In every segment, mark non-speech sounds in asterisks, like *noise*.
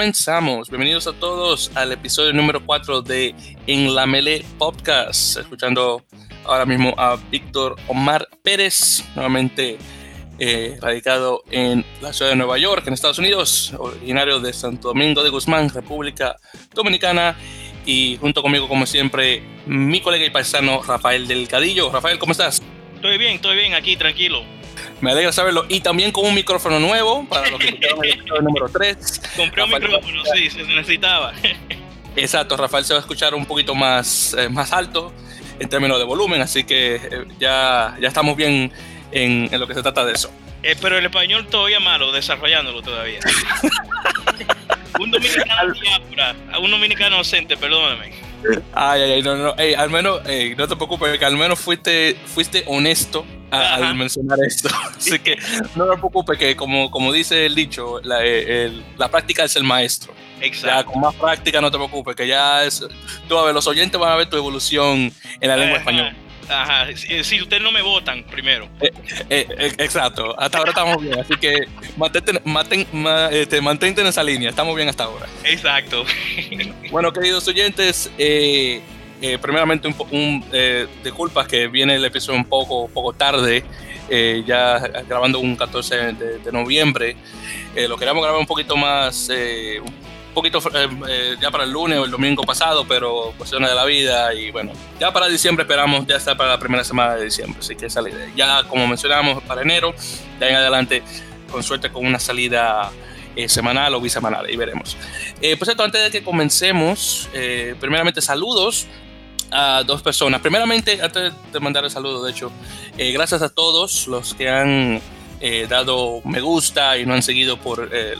comenzamos. Bienvenidos a todos al episodio número 4 de En la Mele Podcast. Escuchando ahora mismo a Víctor Omar Pérez, nuevamente eh, radicado en la ciudad de Nueva York, en Estados Unidos, originario de Santo Domingo de Guzmán, República Dominicana. Y junto conmigo, como siempre, mi colega y paisano Rafael Delgadillo. Rafael, ¿cómo estás? Estoy bien, estoy bien, aquí, tranquilo. Me alegra saberlo. Y también con un micrófono nuevo para los que escucharon el episodio número 3. Compré un micrófono, sí, se necesitaba. Exacto, Rafael se va a escuchar un poquito más, eh, más alto en términos de volumen, así que eh, ya, ya estamos bien en, en, lo que se trata de eso. Eh, pero el español todavía malo, desarrollándolo todavía. *laughs* un dominicano diáspora, un dominicano docente, perdóname. Ay, ay, ay, no, no, ey, al menos, no te preocupes, que al menos fuiste, fuiste honesto al mencionar esto. *laughs* Así que no te preocupes, que como, como dice el dicho, la, el, la práctica es el maestro. Exacto. Ya con más práctica no te preocupes, que ya es, tú a ver, los oyentes van a ver tu evolución en la lengua española. Ajá, si, si ustedes no me votan primero. Eh, eh, eh, exacto, hasta ahora estamos bien, así que mantente, mantén, este, mantente en esa línea, estamos bien hasta ahora. Exacto. Bueno, queridos oyentes, eh, eh, primeramente un, un eh, disculpas que viene el episodio un poco, poco tarde, ya grabando un 14 de, de noviembre. lo queríamos grabar un poquito más, un poquito ya para el lunes o el domingo pasado, pero cuestiones de la vida y bueno, ya para diciembre esperamos ya estar para la primera semana de diciembre, así que esa. Ya como mencionamos para enero, ahí en adelante, con suerte con una salida eh, semanal o bisemanal, y veremos. Eh, por cierto, antes de que comencemos, eh, primeramente saludos a dos personas. Primeramente, antes de mandar el saludo, de hecho, gracias a todos los que han dado me gusta y no han seguido por el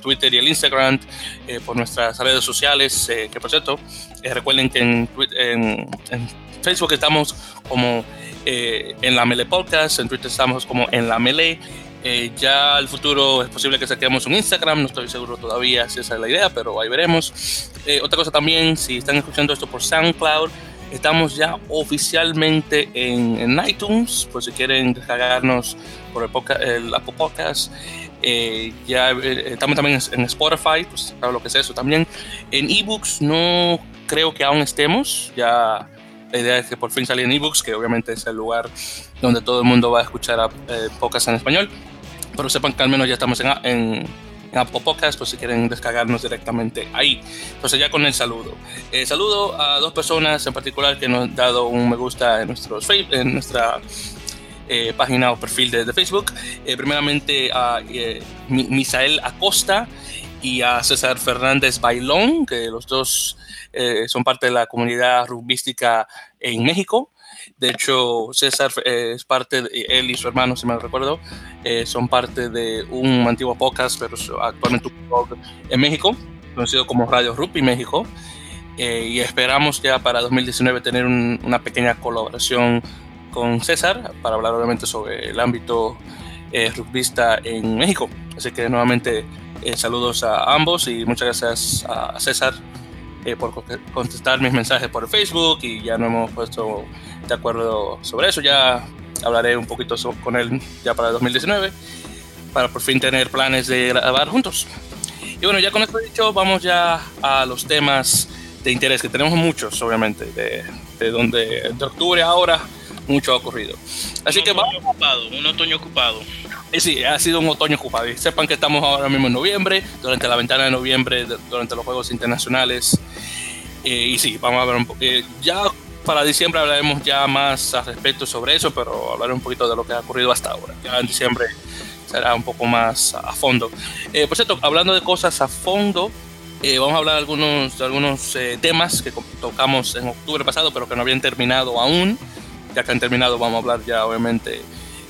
Twitter y el Instagram, por nuestras redes sociales, que por cierto, recuerden que en, Facebook estamos como en la Mele Podcast, en Twitter estamos como en la Mele, eh, ya al futuro es posible que saquemos un Instagram, no estoy seguro todavía si esa es la idea, pero ahí veremos. Eh, otra cosa también, si están escuchando esto por SoundCloud, estamos ya oficialmente en, en iTunes, por si quieren descargarnos por el, podcast, el Apple Podcast. Eh, ya eh, estamos también en Spotify, pues claro lo que es eso también. En ebooks no creo que aún estemos, ya la idea es que por fin salga en ebooks, que obviamente es el lugar donde todo el mundo va a escuchar a, eh, en español pero sepan que al menos ya estamos en, en, en Apple Podcast, pues si quieren descargarnos directamente ahí. Entonces ya con el saludo. Eh, saludo a dos personas en particular que nos han dado un me gusta en, nuestros, en nuestra eh, página o perfil de, de Facebook. Eh, primeramente a eh, Misael Acosta y a César Fernández Bailón, que los dos eh, son parte de la comunidad rugbística en México. De hecho, César eh, es parte, de, él y su hermano, si me recuerdo, eh, son parte de un antiguo podcast, pero actualmente un blog en México, conocido como Radio Rugby México. Eh, y esperamos ya para 2019 tener un, una pequeña colaboración con César para hablar obviamente sobre el ámbito eh, rugbista en México. Así que nuevamente eh, saludos a ambos y muchas gracias a César eh, por contestar mis mensajes por Facebook y ya no hemos puesto de acuerdo sobre eso. Ya hablaré un poquito con él ya para 2019 para por fin tener planes de grabar juntos. Y bueno, ya con esto dicho, vamos ya a los temas de interés, que tenemos muchos, obviamente, de, de donde de octubre ahora mucho ha ocurrido. Así un que vamos. ocupado, un otoño ocupado. Eh, Sí, ha sido un otoño ocupado. Y sepan que estamos ahora mismo en noviembre, durante la ventana de noviembre, de, durante los Juegos Internacionales. Eh, y sí, vamos a ver un poco. Eh, ya para diciembre hablaremos ya más al respecto sobre eso, pero hablaré un poquito de lo que ha ocurrido hasta ahora. Ya en diciembre será un poco más a fondo. Eh, por cierto, hablando de cosas a fondo, eh, vamos a hablar de algunos, de algunos eh, temas que tocamos en octubre pasado, pero que no habían terminado aún. Ya que han terminado, vamos a hablar ya obviamente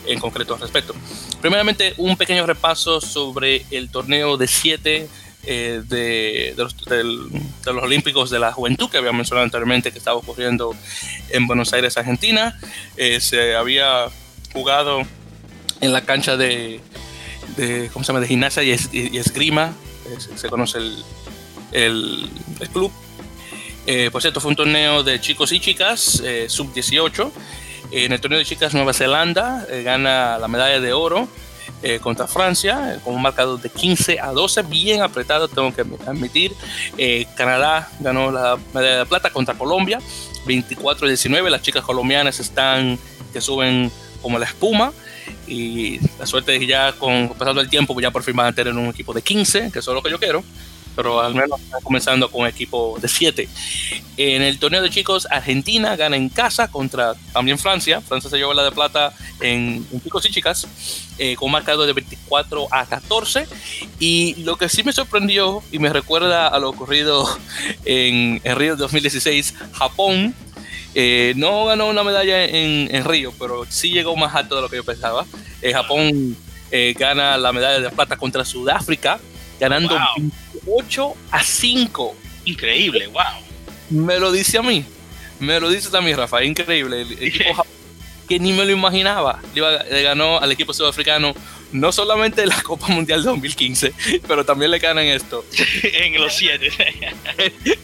en concreto al respecto. Primeramente, un pequeño repaso sobre el torneo de 7 eh, de, de, los, del, de, los, Olímpicos de la Juventud que había mencionado anteriormente que estaba ocurriendo en Buenos Aires, Argentina. Eh, se había jugado en la cancha de, de, ¿cómo se llama? de gimnasia y, es, y esgrima, se, se, conoce el, el, el club. Eh, por cierto, fue un torneo de chicos y chicas, eh, sub-18. En el torneo de chicas, Nueva Zelanda eh, gana la medalla de oro eh, contra Francia, con un marcador de 15 a 12, bien apretado, tengo que admitir. Canadá ganó la medalla de plata contra Colombia, 24 a 19. Las chicas colombianas están que suben como la espuma. Y la suerte es que ya con pasando el tiempo, pues ya por fin van a tener un equipo de 15, que eso es lo que yo quiero pero al menos está comenzando con equipo de 7. En el torneo de chicos, Argentina gana en casa contra también Francia. Francia se llevó la de plata en, chicos y chicas, eh, con marcador de 24 a 14. Y lo que sí me sorprendió y me recuerda a lo ocurrido *laughs* en, en Río 2016, Japón. Eh, no ganó una medalla en, en, Río, pero sí llegó más alto de lo que yo pensaba. Eh, Japón gana la medalla de plata contra Sudáfrica, ganando 8 a 5. Increíble, wow. Me lo dice a mí. Me lo dice también, Rafa. Increíble. El *laughs* equipo que ni me lo imaginaba. Le, ganó al equipo sudafricano no solamente la Copa Mundial 2015, *laughs* pero también le ganan esto. *laughs* en los 7.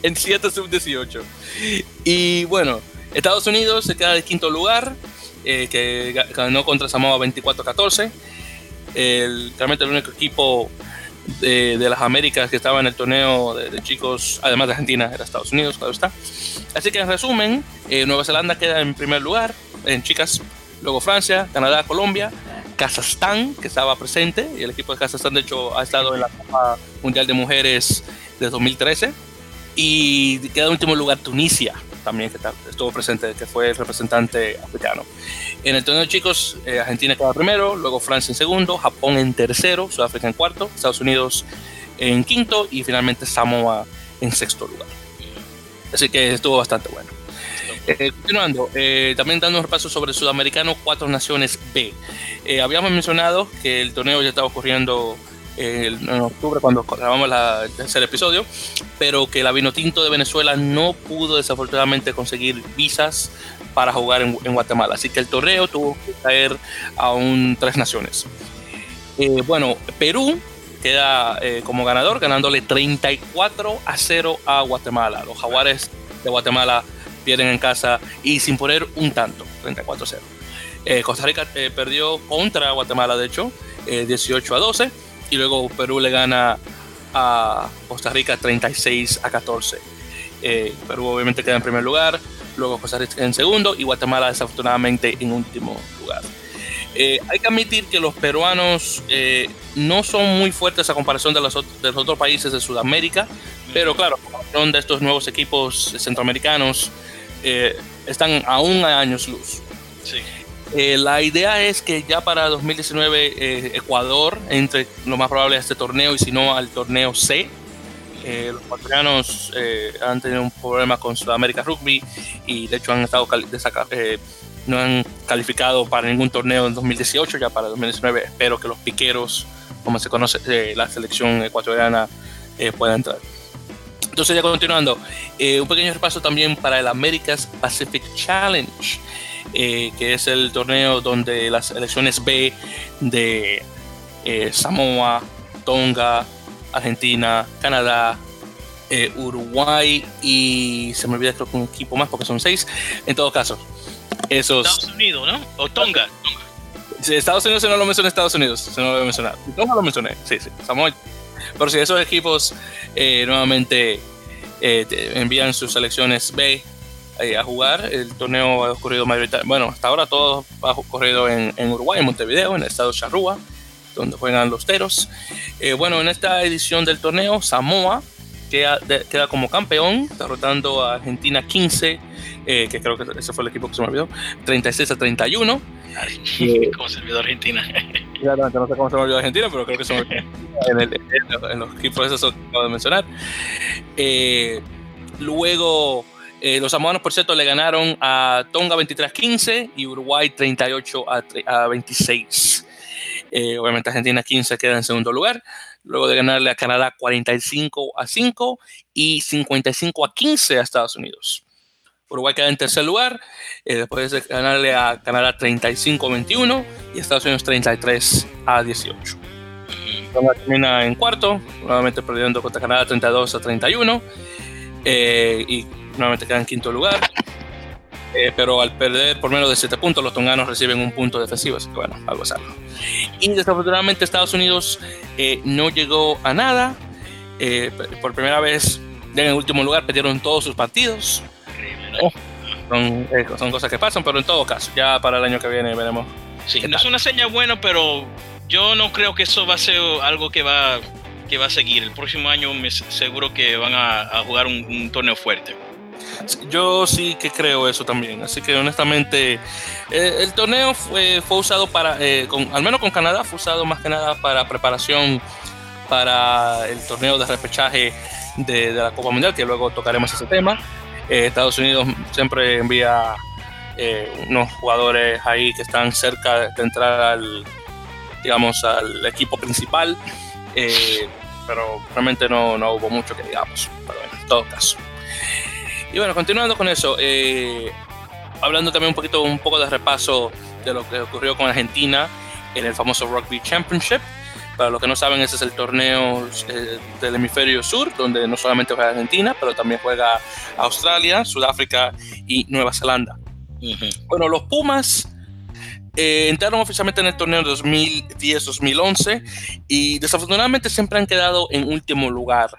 en 7 sub-18. Y bueno, Estados Unidos se queda de quinto lugar, eh, que ganó contra Samoa 24-14. realmente el único equipo de, las Américas que estaba en el torneo de, chicos, además de Argentina, era Estados Unidos, claro está. Así que en resumen, eh, Nueva Zelanda queda en primer lugar en chicas, luego Francia, Canadá, Colombia, Kazajstán, que estaba presente, y el equipo de Kazajstán de hecho ha estado en la Copa Mundial de Mujeres de 2013, y queda en último lugar Tunisia, también que estuvo presente, que fue el representante africano. En el torneo de chicos, eh, Argentina queda primero, luego Francia en segundo, Japón en tercero, Sudáfrica en cuarto, Estados Unidos en quinto y finalmente Samoa en sexto lugar. Así que estuvo bastante bueno. Eh, continuando, eh, también dando un repaso sobre el sudamericano, cuatro naciones B. habíamos mencionado que el torneo ya estaba ocurriendo en octubre cuando grabamos el tercer episodio, pero que la Vinotinto de Venezuela no pudo desafortunadamente conseguir visas para jugar en, Guatemala. Así que el torneo tuvo que caer a un tres naciones. Eh, bueno, Perú queda eh, como ganador, ganándole 34 a 0 a Guatemala. Los jaguares de Guatemala pierden en casa y sin poner un tanto, 34 a 0. Eh, Costa Rica perdió contra Guatemala, de hecho, 18 a 12 y luego Perú le gana a Costa Rica 36 a 14. Eh, Perú obviamente queda en primer lugar, luego Costa Rica en segundo y Guatemala desafortunadamente en último lugar. Eh, hay que admitir que los peruanos eh, no son muy fuertes a comparación de los, otros países de Sudamérica, pero claro, a comparación de estos nuevos equipos centroamericanos, están aún a años luz. Sí. Eh, la idea es que ya para 2019 eh, Ecuador entre lo más probable a este torneo y si no al torneo C. Eh, los ecuatorianos han tenido un problema con Sudamérica Rugby y de hecho han estado no han calificado para ningún torneo en 2018, ya para 2019 espero que los piqueros, como se conoce la selección ecuatoriana, puedan entrar. Entonces ya continuando, un pequeño repaso también para el America's Pacific Challenge. Eh, que es el torneo donde las selecciones B de eh, Samoa, Tonga, Argentina, Canadá, eh, Uruguay y se me olvida creo que un equipo más porque son seis. En todo caso, esos. Estados Unidos, ¿no? O Tonga. Estados Unidos se no lo mencioné Estados Unidos, se no lo mencionar. Tonga lo mencioné, sí, sí, Samoa. Pero si esos equipos nuevamente envían sus selecciones B eh, a jugar. El torneo ha ocurrido mayoritariamente, bueno, hasta ahora todo ha ocurrido en, en, Uruguay, en Montevideo, en el estado de Charrúa, donde juegan los teros. Eh, bueno, en esta edición del torneo, Samoa queda, queda como campeón, derrotando a Argentina 15, eh, que creo que ese fue el equipo que se me olvidó, 36 a 31. *laughs* ¿Cómo se olvidó Argentina? *laughs* Claramente, no sé cómo se me olvidó Argentina, pero creo que son en, el, en, los equipos esos que acabo de mencionar. luego eh, los samoanos, por cierto, le ganaron a Tonga 23-15 y Uruguay 38 a, 26. Eh, obviamente Argentina 15 queda en segundo lugar, luego de ganarle a Canadá 45 a 5 y 55 a 15 a Estados Unidos. Uruguay queda en tercer lugar, eh, después de ganarle a Canadá 35 a 21 y Estados Unidos 33 a 18. Tonga termina en cuarto, nuevamente perdiendo contra Canadá 32 a 31. y nuevamente queda en quinto lugar. Eh, pero al perder por menos de 7 puntos, los tonganos reciben un punto defensivo, así que bueno, algo es algo. Y desafortunadamente Estados Unidos eh, no llegó a nada. Eh, por primera vez en el último lugar perdieron todos sus partidos. Oh, son, son, cosas que pasan, pero en todo caso, ya para el año que viene veremos. Sí, no es una señal buena, pero yo no creo que eso va a ser algo que va, que va a seguir. El próximo año me seguro que van a, jugar un torneo fuerte. Yo sí que creo eso también. Así que honestamente, eh, el torneo fue, fue usado para, eh, con, al menos con Canadá, fue usado más que nada para preparación para el torneo de repechaje de, la Copa Mundial, que luego tocaremos ese tema. Eh, Estados Unidos siempre envía unos jugadores ahí que están cerca de entrar al, digamos, al equipo principal. pero realmente no, no hubo mucho que digamos. Pero en todo caso. Y bueno, continuando con eso, eh, hablando también un poquito, un poco de repaso de lo que ocurrió con Argentina en el famoso Rugby Championship. Para los que no saben, ese es el torneo eh, del hemisferio sur, donde no solamente juega Argentina, pero también juega Australia, Sudáfrica y Nueva Zelanda. Bueno, los Pumas eh, entraron oficialmente en el torneo 2010-2011 y desafortunadamente siempre han quedado en último lugar.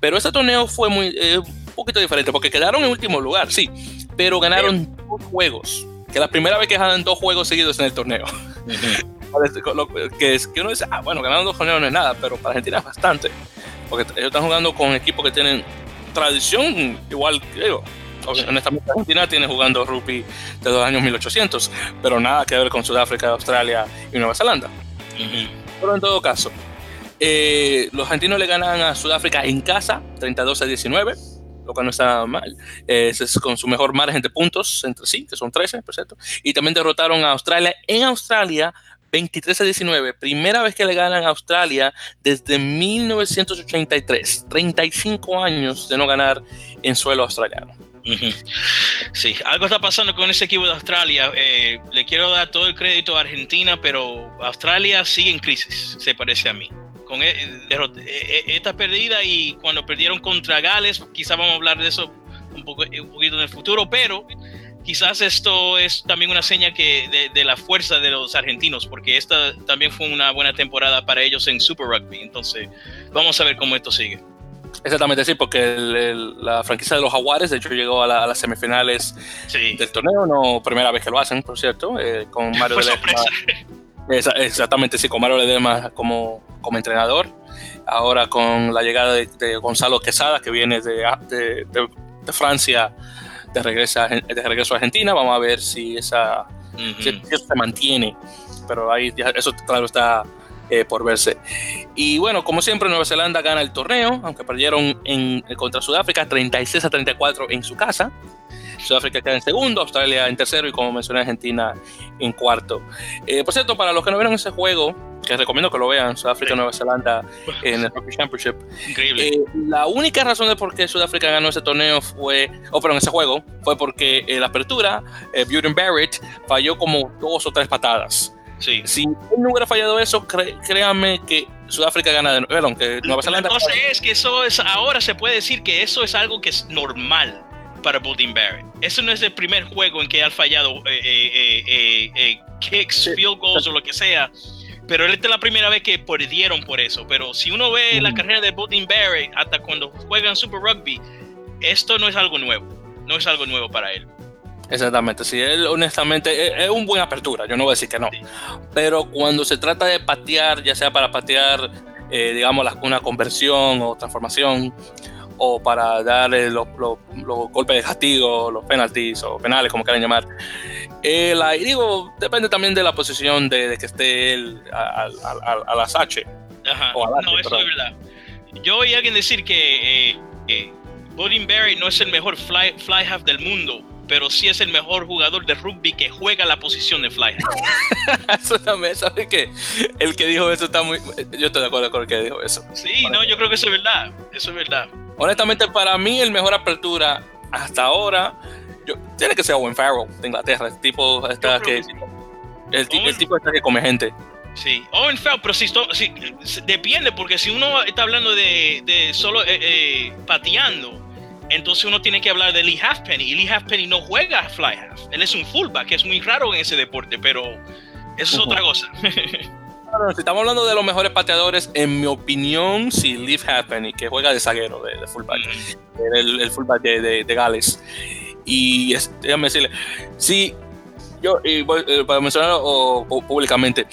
Pero este torneo fue muy, poquito diferente, porque quedaron en último lugar, sí, pero ganaron dos juegos, que la primera vez que ganan dos juegos seguidos en el torneo. *laughs* que, es, que uno dice, ah, bueno, ganando dos torneos no es nada, pero para Argentina es bastante, porque ellos están jugando con equipos que tienen tradición igual yo. Honestamente, Argentina tiene jugando rugby de los años 1800, pero nada que ver con Sudáfrica, Australia y Nueva Zelanda. Pero en todo caso, eh, los argentinos le ganan a Sudáfrica en casa, 32 a 19 lo cual no está mal. es con su mejor margen de puntos entre sí, que son 13, por cierto. Y también derrotaron a Australia en Australia 23 a 19, primera vez que le ganan a Australia desde 1983, 35 años de no ganar en suelo australiano. Sí, algo está pasando con ese equipo de Australia. Eh, le quiero dar todo el crédito a Argentina, pero Australia sigue en crisis, se parece a mí con e, e, e, esta perdida y cuando perdieron contra Gales, quizás vamos a hablar de eso un, poco, un poquito en el futuro, pero quizás esto es también una seña que de, la fuerza de los argentinos, porque esta también fue una buena temporada para ellos en Super Rugby. Entonces, vamos a ver cómo esto sigue. Exactamente, sí, porque la franquicia de los Jaguares, de hecho, llegó a, las semifinales del torneo, no primera vez que lo hacen, por cierto, eh, con *laughs* Mario exactamente, sí, con Mario Ledesma como, como entrenador. Ahora con la llegada de, Gonzalo Quesada, que viene de, de, Francia, de regreso, a, de regreso a Argentina. Vamos a ver si, esa, eso se mantiene. Pero ahí eso claro está eh, por verse. Y bueno, como siempre, Nueva Zelanda gana el torneo, aunque perdieron en, contra Sudáfrica 36 a 34 en su casa. Sudáfrica queda en segundo, Australia en tercero y como mencioné Argentina en cuarto. Eh, por cierto, para los que no vieron ese juego, que recomiendo que lo vean, Sudáfrica Nueva Zelanda en el Rugby Championship. Increíble. Eh, la única razón de por qué Sudáfrica ganó ese torneo fue, o oh, perdón, ese juego, fue porque en la apertura, eh, Barrett falló como dos o tres patadas. Sí. Si él no hubiera fallado eso, créanme que Sudáfrica gana de nuevo, aunque Nueva Zelanda. La cosa es que eso es, ahora se puede decir que eso es algo que es normal para Bolton Barrett. Eso no es el primer juego en que ha fallado eh, eh, eh, kicks, field goals o lo que sea. Pero esta es la primera vez que perdieron por eso. Pero si uno ve la carrera de Bolton Barrett hasta cuando juegan Super Rugby, esto no es algo nuevo. No es algo nuevo para él. Exactamente, sí, él honestamente es, un buen apertura, yo no voy a decir que no, pero cuando se trata de patear, ya sea para patear, digamos, una conversión o transformación, o para darle los, golpes de castigo, los penalties o penales, como quieran llamar. Eh, la, y digo, depende también de la posición de, que esté él a, las H. Ajá. no, eso es verdad. Yo oí a alguien decir que eh, eh Barry no es el mejor fly, fly half del mundo, pero sí es el mejor jugador de rugby que juega la posición de fly half. *laughs* eso también, ¿sabes qué? El que dijo eso está muy... Yo estoy de acuerdo con el que dijo eso. Sí, no, yo creo que eso es verdad. Eso es verdad. Honestamente, para mí, el mejor apertura hasta ahora tiene que ser Owen Farrell de Inglaterra. El tipo está que. El, tipo está que come gente. Sí, Owen Farrell, pero si, depende, porque si uno está hablando de, solo eh, eh, pateando, entonces uno tiene que hablar de Lee Halfpenny. Y Lee Halfpenny no juega fly half. Él es un fullback, que es muy raro en ese deporte, pero eso es otra cosa. *laughs* si estamos hablando de los mejores pateadores, en mi opinión, sí, Lee Halfpenny, que juega de zaguero, de, fullback. El, fullback de, Gales. Y déjame decirle, sí, yo, y eh, para mencionarlo públicamente,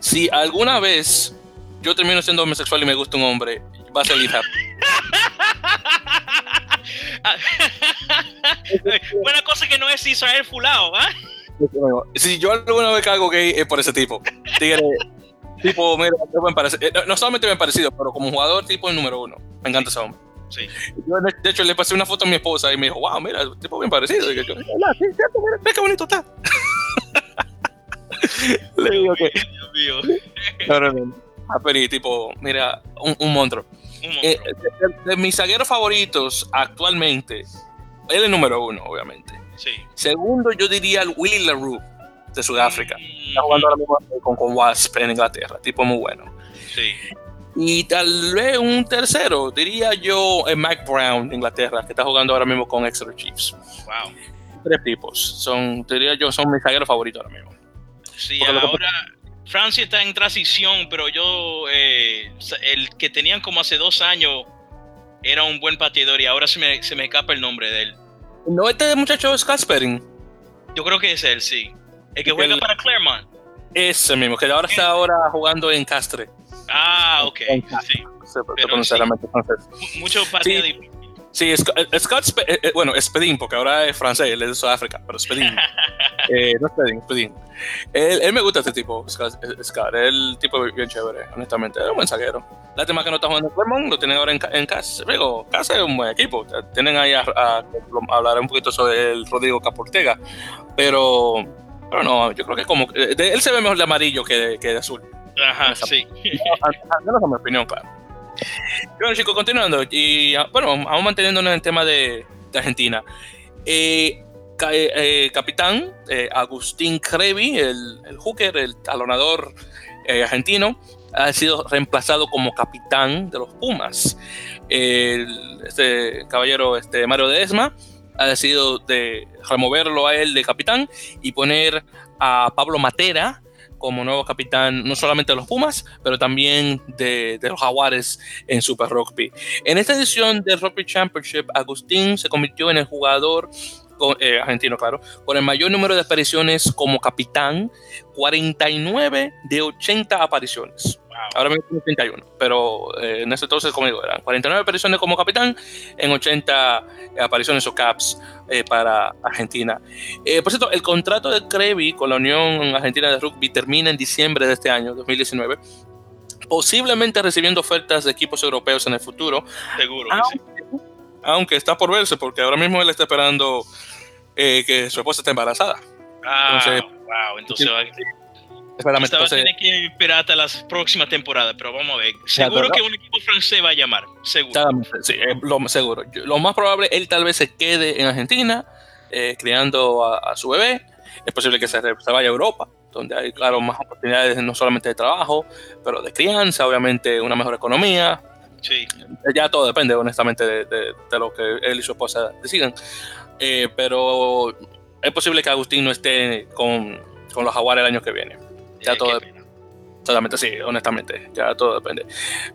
si alguna vez yo termino siendo homosexual y me gusta un hombre, va a ser Lee *laughs* *laughs* Buena cosa que no es Israel Fulao, ¿ah? Si yo alguna vez caigo gay es por ese tipo. tipo, mira, eh, no solamente me parecido, pero como jugador, tipo el número uno. Me encanta ese hombre. Sí. de hecho, le pasé una foto a mi esposa y me dijo, wow, mira, tipo bien parecido. Y yo, mira, qué bonito está. *laughs* le digo que. Dios mío. No, no, no. Ah, tipo, mira, un, monstruo. Eh, de, mis zagueros favoritos actualmente, él es el número uno, obviamente. Sí. Segundo, yo diría el Willy LaRue de Sudáfrica. Mm. Está jugando ahora mismo con, con Wasp en Inglaterra, tipo muy bueno. Sí. Y tal vez un tercero, diría yo, el Mike Brown de Inglaterra, que está jugando ahora mismo con Exeter Chiefs. Wow. Tres tipos, son, diría yo, son mis zagueros favoritos ahora mismo. Sí, ahora Francia está en transición, pero yo, eh, el que tenían como hace dos años, era un buen pateador y ahora se me, se me escapa el nombre de él. ¿No este muchacho es Kasperin? Yo creo que es él, sí. El que juega para Claremont. Ese mismo, que ahora está ahora jugando en Castre. Ah, ok. Sí. Pero mucho pateador. Sí, Scott, eh, eh, bueno, Spedin, porque ahora es francés, él es de Sudáfrica, pero Spedin. *laughs* eh, no Spedin, Spedin. Él, me gusta este tipo, Scott, Scott, el tipo bien chévere, honestamente, es un buen zaguero. Lástima que no está jugando en Clermont, lo tienen ahora en, en casa. Digo, casa es un buen equipo, tienen ahí a, hablar un poquito sobre el Rodrigo Caportega, pero, pero no, yo creo que como, él se ve mejor de amarillo que de, que de azul. Ajá, sí. Al menos en mi opinión, claro. Bueno, chicos, continuando. Y ah, bueno, vamos manteniéndonos en el tema de, Argentina. Eh, eh, eh, capitán Agustín Crevi, el, el, hooker, el talonador argentino, ha sido reemplazado como capitán de los Pumas. este caballero este, Mario Desma ha decidido de removerlo a él de capitán y poner a Pablo Matera como nuevo capitán no solamente de los Pumas, pero también de, los Jaguares en Super Rugby. En esta edición del Rugby Championship, Agustín se convirtió en el jugador eh, argentino, claro, con el mayor número de apariciones como capitán, 49 de 80 apariciones. Ahora mismo 81, pero eh, en ese entonces, como digo, eran 49 apariciones como capitán en 80 apariciones o caps eh, para Argentina. por cierto, el contrato de Crevi con la Unión Argentina de Rugby termina en diciembre de este año, 2019 posiblemente recibiendo ofertas de equipos europeos en el futuro. Seguro. Aunque está por verse, porque ahora mismo él está esperando eh, que su esposa esté embarazada. Ah, entonces, wow, entonces va, a tener que esperar hasta la próxima temporada, pero vamos a ver. Seguro que un equipo francés va a llamar, seguro. Sí, lo, seguro. Lo más probable, él tal vez se quede en Argentina, eh, criando a, su bebé. Es posible que se, vaya a Europa, donde hay, claro, más oportunidades no solamente de trabajo, pero de crianza, obviamente una mejor economía, Sí. Ya todo depende, honestamente, de, lo que él y su esposa decidan. Eh, pero es posible que Agustín no esté con, los Jaguares el año que viene. Ya todo Totalmente, sí, honestamente, ya todo depende.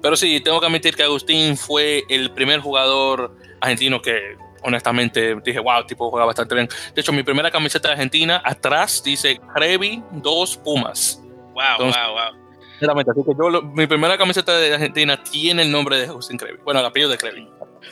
Pero sí, tengo que admitir que Agustín fue el primer jugador argentino que honestamente dije, wow, tipo juega bastante bien. De hecho, mi primera camiseta de Argentina, atrás dice Crevi, dos Pumas. Wow, wow, wow. Así que yo, mi primera camiseta de Argentina tiene el nombre de Agustín Crevi. Bueno, el apellido de Crevi.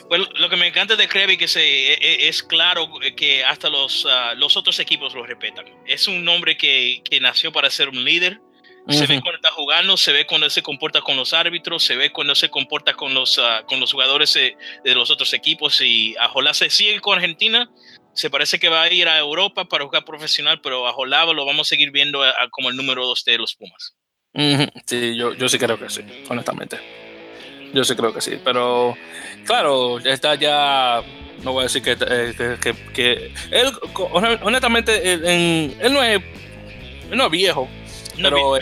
Bueno, lo que me encanta de Crevi que se, e, e, es, claro que hasta los, ah, los otros equipos lo respetan. Es un nombre que, que nació para ser un líder. Se ve cuando está jugando, se ve cuando se comporta con los árbitros, se ve cuando se comporta con los, uh, con los jugadores de, de, los otros equipos. Y Ajolá se sigue con Argentina. Se parece que va a ir a Europa para jugar profesional, pero Ajolá lo vamos a seguir viendo como el número dos de los Pumas. Sí, yo, yo sí creo que sí, honestamente. Yo sí creo que sí, pero claro, está ya, no voy a decir que, eh, que, él, honestamente, él, no, es, no es viejo, pero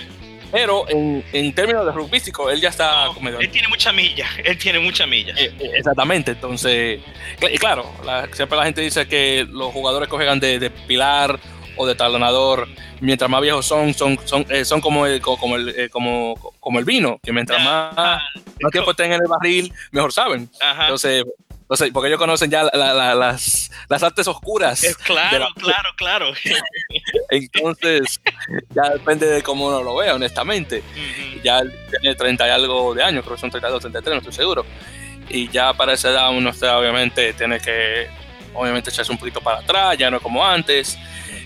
Pero en, en términos de rugbístico, él ya está Él tiene mucha milla, él tiene mucha milla. Eh, eh, exactamente, entonces, claro, siempre la gente dice que los jugadores que juegan de, pilar o de talonador, mientras más viejos son, son, son, eh, son como, el, como, el, como, como el vino, que mientras más, más tiempo estén en el barril, mejor saben. Entonces, porque ellos conocen ya las, las artes oscuras. claro, claro, claro. *laughs* Entonces, ya depende de cómo uno lo vea, honestamente. Ya tiene 30 y algo de años, creo que son 32, 33, no estoy seguro. Y ya para esa edad uno está, obviamente, tiene que, obviamente, echarse un poquito para atrás, ya no es como antes.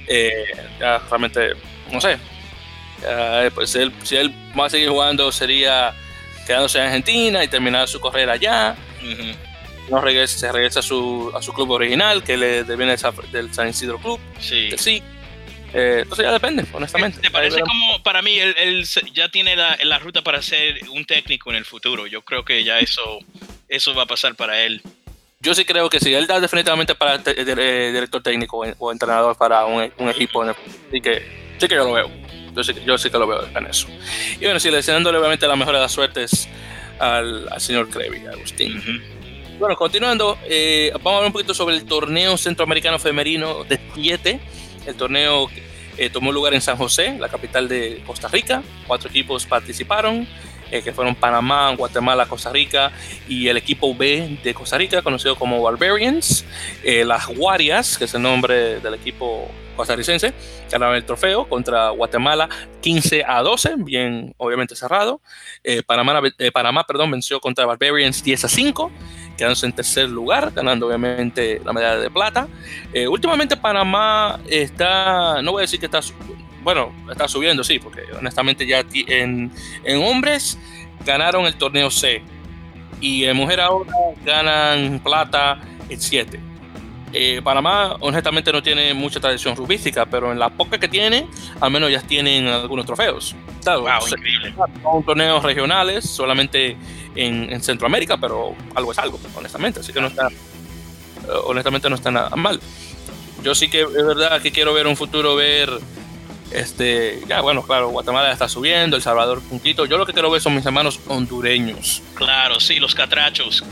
Eh, ya realmente, no sé. pues él, si él va a seguir jugando, sería quedándose en Argentina y terminar su carrera allá no regresa, se regresa a su, a su club original, que le viene del San Isidro Club. Sí. sí. Eh, entonces ya depende, honestamente. ¿Te parece como, para mí, él, ya tiene la, la, ruta para ser un técnico en el futuro? Yo creo que ya eso, eso va a pasar para él. Yo sí creo que sí, él da definitivamente para eh, director técnico o entrenador para un, un equipo. Así que sí que yo lo veo. Yo sí, yo sí que lo veo en eso. Y bueno, sí, le deseándole obviamente la mejor de las suertes al, al señor Crevi, Agustín. Bueno, continuando, eh, vamos a hablar un poquito sobre el torneo centroamericano femenino de 7. El torneo eh, tomó lugar en San José, la capital de Costa Rica. Cuatro equipos participaron, eh, que fueron Panamá, Guatemala, Costa Rica y el equipo B de Costa Rica, conocido como Barbarians. las Guarias, que es el nombre del equipo costarricense, ganaron el trofeo contra Guatemala 15 a 12, bien obviamente cerrado. Panamá, Panamá perdón, venció contra Barbarians 10 a 5 quedándose en tercer lugar, ganando obviamente la medalla de plata. Eh, últimamente Panamá está, no voy a decir que está, bueno, está subiendo, sí, porque honestamente ya en, en hombres ganaron el torneo C y en mujer ahora ganan plata el 7. Eh, Panamá honestamente no tiene mucha tradición rubística, pero en la poca que tiene, al menos ya tienen algunos trofeos. wow, increíble. Son torneos regionales, solamente en, Centroamérica, pero algo es algo, honestamente. Así que no está, honestamente no está nada mal. Yo sí que es verdad que quiero ver un futuro, ver, este, ya bueno, claro, Guatemala está subiendo, El Salvador puntito. Yo lo que quiero ver son mis hermanos hondureños. Claro, sí, los catrachos.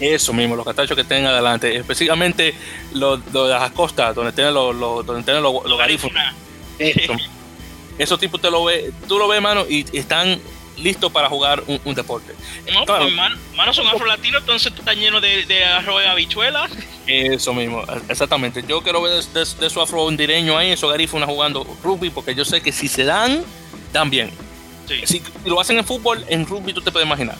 Eso mismo, los catrachos que estén adelante, específicamente los, de las costas, donde tienen los, donde tienen los, los *laughs* Esos tipos te lo ve, tú lo ves, mano, y están listo para jugar un, deporte. No, claro, pues, manos son afro-latinos, entonces están llenos de, de arroz y habichuelas. Eso mismo, exactamente. Yo quiero ver de, su afro-hondireño ahí, esos garífunas jugando rugby, porque yo sé que si se dan, dan bien. Si, lo hacen en fútbol, en rugby tú te puedes imaginar.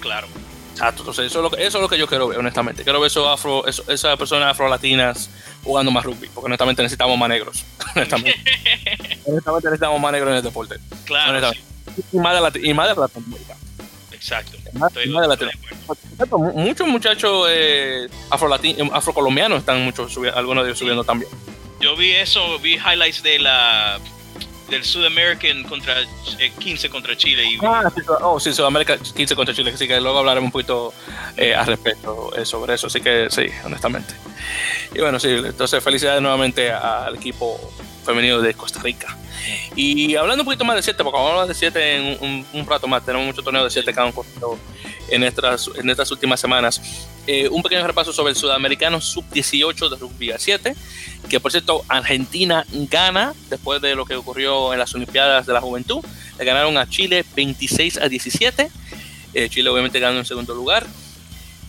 Claro. Entonces, eso es, lo que, eso es lo que yo quiero ver, honestamente. Quiero ver esos afro, esas personas afro-latinas jugando más rugby, porque honestamente necesitamos más negros. *laughs* honestamente. *laughs* honestamente necesitamos más negros en el deporte. Claro y más de, y más de Latinoamérica. Exacto. Muchos muchachos eh, afrocolombianos están muchos algunos de ellos subiendo también. Yo vi eso, vi highlights de la del Sudamerican contra 15 eh, contra Chile. Y... Ah, sí, oh, sí, Sudamérica 15 contra Chile, así que luego hablaremos un poquito eh, al respecto eh, sobre eso, así que sí, honestamente. Y bueno, sí, entonces felicidades nuevamente al equipo femenino de Costa Rica. Y hablando un poquito más de 7, porque vamos a hablar de 7 en un, rato más, tenemos muchos torneos de 7 que han ocurrido en estas, en estas últimas semanas. Eh, un pequeño repaso sobre el sudamericano sub-18 de rugby a 7, que por cierto Argentina gana después de lo que ocurrió en las Olimpiadas de la Juventud. Le ganaron a Chile 26 a 17. Eh, Chile obviamente ganó en segundo lugar.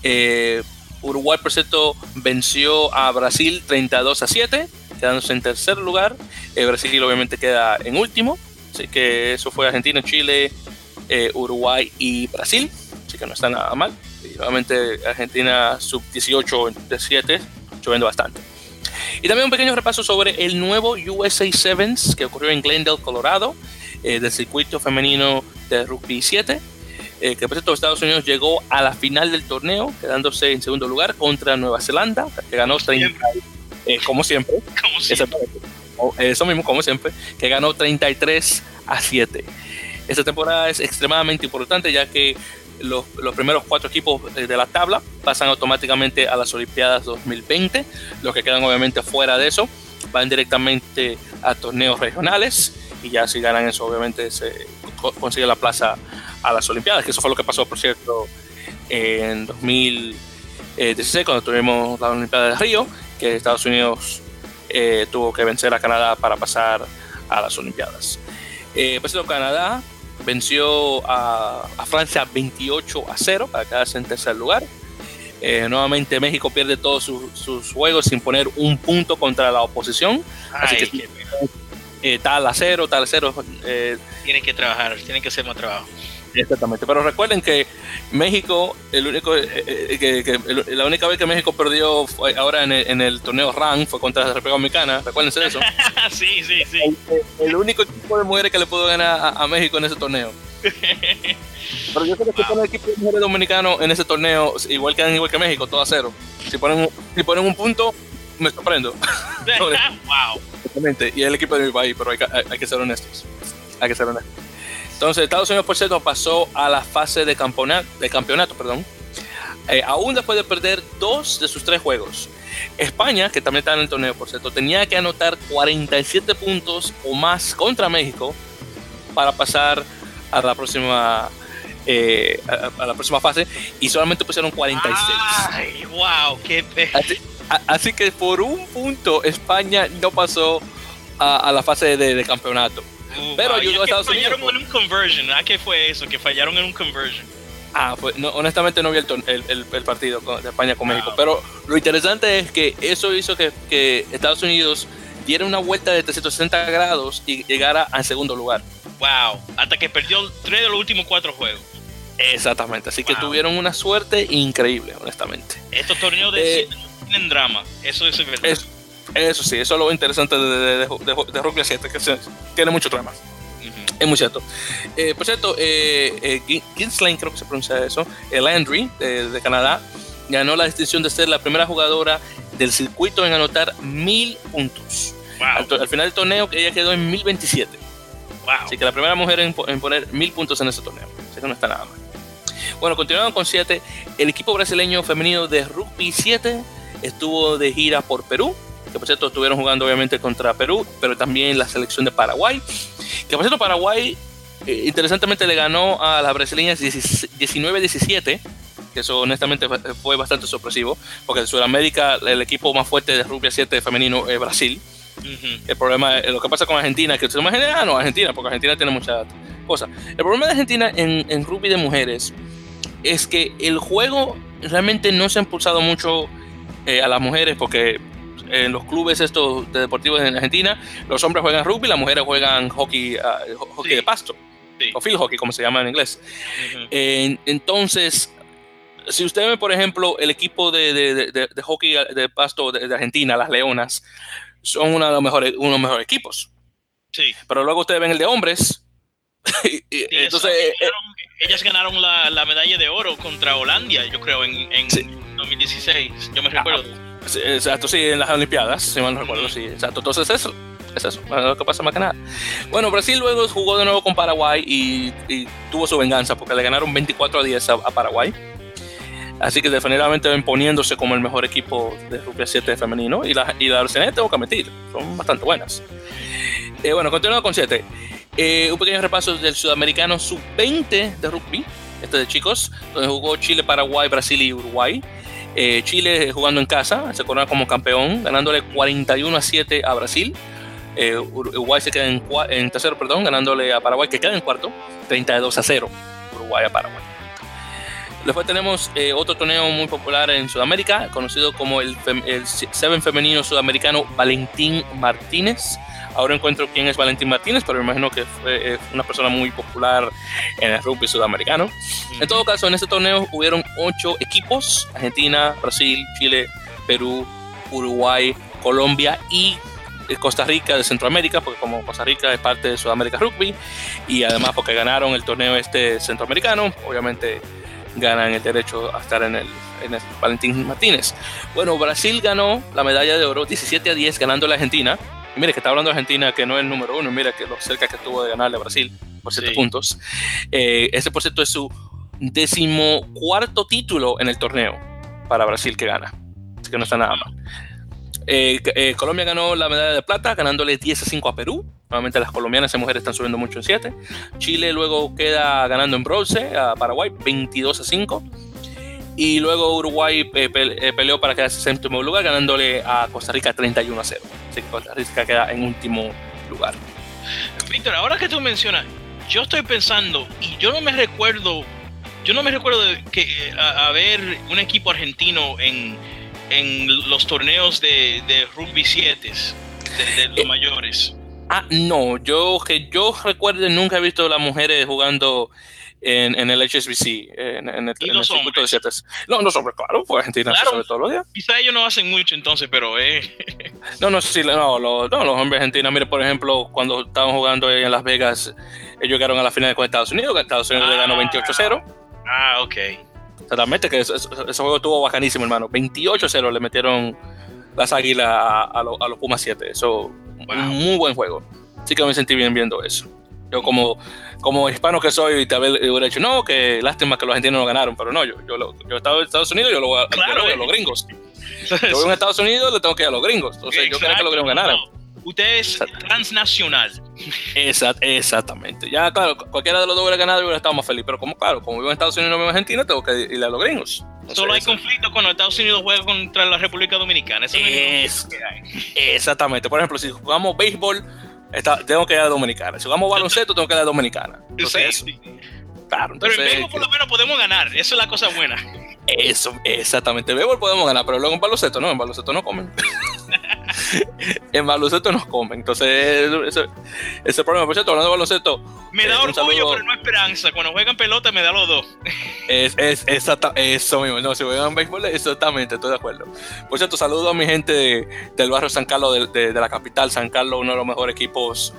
Eh, Uruguay, por cierto, venció a Brasil 32 a 7 quedándose en tercer lugar. Eh, Brasil obviamente queda en último. Así que eso fue Argentina, Chile, eh, Uruguay y Brasil. Así que no está nada mal. Y nuevamente Argentina sub 18 de 7, lloviendo bastante. Y también un pequeño repaso sobre el nuevo USA Sevens que ocurrió en Glendale, Colorado, eh, del circuito femenino de rugby 7. que por cierto Estados Unidos llegó a la final del torneo, quedándose en segundo lugar contra Nueva Zelanda, que ganó 30, eh, como siempre. Eso mismo, como siempre, que ganó 33 a 7. Esta temporada es extremadamente importante ya que los, los, primeros cuatro equipos de la tabla pasan automáticamente a las Olimpiadas 2020. Los que quedan obviamente fuera de eso van directamente a torneos regionales y ya si ganan eso, obviamente se consigue la plaza a las Olimpiadas, que eso fue lo que pasó, por cierto, en 2016, cuando tuvimos la Olimpiada de Río, que Estados Unidos eh, tuvo que vencer a Canadá para pasar a las Olimpiadas. Eh, cierto, Canadá venció a, Francia 28 a 0 para quedarse en tercer lugar. Eh, nuevamente México pierde todos sus, juegos sin poner un punto contra la oposición. Así que eh, tal a cero, tal a cero. Eh, tienen que trabajar, tienen que hacer más trabajo. Exactamente, pero recuerden que México, el único, que, la única vez que México perdió ahora en el, torneo RAN fue contra la República Dominicana, recuérdense de eso. *laughs* sí, sí, sí. El, único equipo de mujeres que le pudo ganar a México en ese torneo. *laughs* Pero yo creo que si ponen el equipo de mujeres dominicano en ese torneo, igual quedan igual que México, todo a cero. Si ponen, si ponen un punto, me sorprendo. *laughs* wow. Y es el equipo de mi país, pero hay, que ser honestos. Hay que ser honestos. Entonces, Estados Unidos, por cierto, pasó a la fase de campeonato, de campeonato perdón, eh, aún después de perder dos de sus tres juegos. España, que también está en el torneo, por cierto, tenía que anotar 47 puntos o más contra México para pasar a la próxima eh, a, la próxima fase y solamente pusieron 46. ¡Ay, wow! ¡Qué así, que por un punto España no pasó a, la fase de, campeonato. Uh, pero ayudó a Estados Unidos. Fallaron en un conversion. ¿A qué fue eso? Que fallaron en un conversion. Ah, pues no, honestamente no vi el, el, el, partido de España con México. Pero lo interesante es que eso hizo que, que Estados Unidos diera una vuelta de 360 grados y llegara al segundo lugar. Wow, hasta que perdió tres de los últimos cuatro juegos. Exactamente, así que tuvieron una suerte increíble, honestamente. Estos torneos de eh, tienen drama, eso es verdad. Eso sí, eso es lo interesante de, de, de, Rugby 7, que tiene mucho drama. Es muy cierto. Eh, por cierto, eh, eh creo que se pronuncia eso, el Landry de, Canadá, ganó la distinción de ser la primera jugadora del circuito en anotar mil puntos. Al, final del torneo, ella quedó en 1027. Así que la primera mujer en, poner mil puntos en ese torneo. Así que no está nada mal. Bueno, continuando con 7. El equipo brasileño femenino de rugby 7 estuvo de gira por Perú. Que por cierto estuvieron jugando obviamente contra Perú, pero también la selección de Paraguay. Que por cierto Paraguay eh, interesantemente le ganó a las brasileñas 19-17 que eso honestamente fue bastante sorpresivo, porque en Sudamérica el equipo más fuerte de rugby 7 femenino es Brasil, el problema, lo que pasa con Argentina, que se imagina, ah, no, Argentina, porque Argentina tiene muchas cosas. El problema de Argentina en, en rugby de mujeres es que el juego realmente no se ha impulsado mucho eh, a las mujeres, porque en los clubes estos de deportivos en Argentina, los hombres juegan rugby, las mujeres juegan hockey, ah, hockey de pasto, o field hockey, como se llama en inglés. entonces, si usted ve, por ejemplo, el equipo de, de, de, de hockey de pasto de, Argentina, las Leonas, son uno de los mejores, uno de los mejores equipos. Sí. Pero luego ustedes ven el de hombres. *laughs* entonces, eh, eh, ellas ganaron la, la, medalla de oro contra Holanda, yo creo, en, en 2016. Yo me recuerdo. Exacto, sí, en las Olimpiadas, si mal no recuerdo, sí, exacto. Entonces, eso es eso, lo que pasa más que nada. Bueno, Brasil luego jugó de nuevo con Paraguay y, y tuvo su venganza porque le ganaron 24 a 10 a Paraguay. Así que definitivamente ven poniéndose como el mejor equipo de rugby 7 femenino. Y la, y la tengo que admitir, son bastante buenas. Eh, bueno, continuando con 7. Eh, un pequeño repaso del sudamericano sub-20 de rugby, este de chicos, donde jugó Chile, Paraguay, Brasil y Uruguay. Eh, Chile jugando en casa, se corona como campeón, ganándole 41 a 7 a Brasil. Uruguay se queda en, en tercero, perdón, ganándole a Paraguay, que queda en cuarto, 32 a 0. Uruguay a Paraguay. Después tenemos eh, otro torneo muy popular en Sudamérica, conocido como el, el Seven Femenino Sudamericano Valentín Martínez. Ahora encuentro quién es Valentín Martínez, pero me imagino que fue eh, una persona muy popular en el rugby sudamericano. En todo caso, en este torneo hubieron ocho equipos: Argentina, Brasil, Chile, Perú, Uruguay, Colombia y eh, Costa Rica de Centroamérica, porque como Costa Rica es parte de Sudamérica Rugby, y además porque ganaron el torneo este centroamericano, obviamente ganan el derecho a estar en el, en el Valentín Martínez. Bueno, Brasil ganó la medalla de oro 17 a 10 ganando la Argentina. Mire que está hablando Argentina que no es el número uno, mira que lo cerca que estuvo de ganarle a Brasil por 7 puntos. Eh, ese por cierto es su decimocuarto título en el torneo para Brasil que gana. Así que no está nada mal. Eh, eh, Colombia ganó la medalla de plata ganándole 10 a 5 a Perú. Nuevamente las colombianas y mujeres están subiendo mucho en 7. Chile luego queda ganando en bronce a Paraguay 22 a 5. Y luego Uruguay peleó para quedarse en séptimo lugar, ganándole a Costa Rica 31 a 0. Que Costa Rica queda en último lugar. Víctor, ahora que tú mencionas, yo estoy pensando, y yo no me recuerdo, yo no me recuerdo que haber un equipo argentino en, en los torneos de, de rugby 7 de, los eh, mayores. Ah, no, yo que yo recuerde nunca he visto a las mujeres jugando en, en el HSBC, en, en el, en el circuito de siete. No, no sobre, claro, pues Argentina claro, sobre todos los días. Quizá ellos no hacen mucho entonces, pero eh. *laughs* No, no, sí, no, los, no, los hombres argentinos, mire, por ejemplo, cuando estaban jugando en Las Vegas, ellos llegaron a la final con Estados Unidos, que Estados Unidos le ganó 28-0. Ah, ok. Exactamente, que ese, juego estuvo bacanísimo, hermano. 28-0 le metieron las águilas a, a, a los Pumas 7. Eso, un muy buen juego. Sí que me sentí bien viendo eso. Yo como, como hispano que soy, y te hubiera dicho, no, que lástima que los argentinos no ganaron, pero no, yo, yo, yo estaba en Estados Unidos, yo lo voy a, claro, a los gringos. *laughs* Yo voy en Estados Unidos, le tengo que ir a los gringos. Entonces yo quería que los gringos ganaran. Usted es transnacional. exactamente. Ya, claro, cualquiera de los dos hubiera ganado y hubiera estado más feliz. Pero como, claro, como vivo en Estados Unidos y no vivo en Argentina, tengo que ir a los gringos. Solo hay conflicto cuando Estados Unidos juega contra la República Dominicana. Eso es, exactamente. Por ejemplo, si jugamos béisbol, tengo que ir a la Dominicana. Si jugamos baloncesto, tengo que ir a la Dominicana. Entonces, sí, Claro, entonces, pero en béisbol por lo menos podemos ganar. Eso es la cosa buena. Eso, exactamente. En béisbol podemos ganar, pero luego en baloncesto no. En baloncesto no comen. *laughs* *laughs* en baloncesto nos comen. Entonces, ese, ese problema. Por cierto, hablando de baloncesto. Me da eh, orgullo, pero no esperanza. Cuando juegan pelota, me da los dos. es, es exacta, eso mismo. No, si juegan béisbol, exactamente, estoy de acuerdo. Por cierto, saludo a mi gente del barrio San Carlos, de, de, la capital. San Carlos, uno de los mejores equipos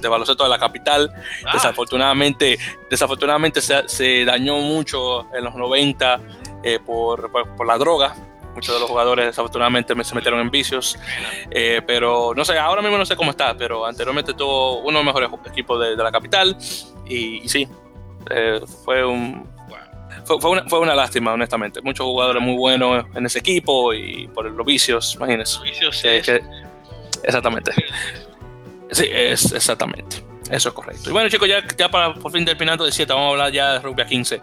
de baloncesto de la capital. Ah. Desafortunadamente, desafortunadamente se, se, dañó mucho en los 90 eh, por, por, por la droga Muchos de los jugadores desafortunadamente se metieron en vicios. Eh, pero no sé, ahora mismo no sé cómo está, pero anteriormente tuvo uno de los mejores equipos de, la capital. Y, sí, eh, fue un. Fue, una, fue, una, lástima, honestamente. Muchos jugadores muy buenos en ese equipo y por los vicios, imagínense. Vicios, exactamente. Sí, es exactamente. Eso es correcto. Y bueno, chicos, ya, ya para por fin terminando de 7, vamos a hablar ya de rugby a 15.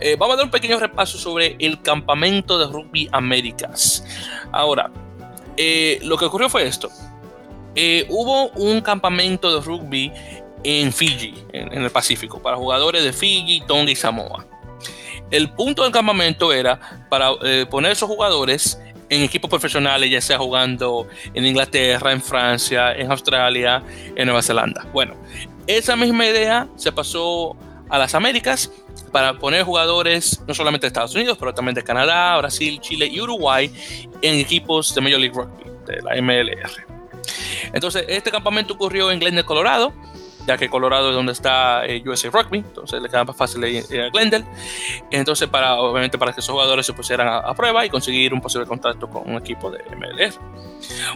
Eh, vamos a dar un pequeño repaso sobre el campamento de rugby Américas. Ahora, eh, lo que ocurrió fue esto. Eh, hubo un campamento de rugby en Fiji, en, en, el Pacífico, para jugadores de Fiji, Tonga y Samoa. El punto del campamento era para poner esos jugadores en equipos profesionales, ya sea jugando en Inglaterra, en Francia, en Australia, en Nueva Zelanda. Bueno, esa misma idea se pasó a las Américas para poner jugadores no solamente de Estados Unidos, pero también de Canadá, Brasil, Chile y Uruguay en equipos de Major League Rugby, de la MLR. Entonces, este campamento ocurrió en Glendale, Colorado, ya que Colorado es donde está eh, USA Rugby, entonces le queda más fácil ir a Glendale. Entonces, para, obviamente, para que esos jugadores se pusieran a, prueba y conseguir un posible contrato con un equipo de MLS.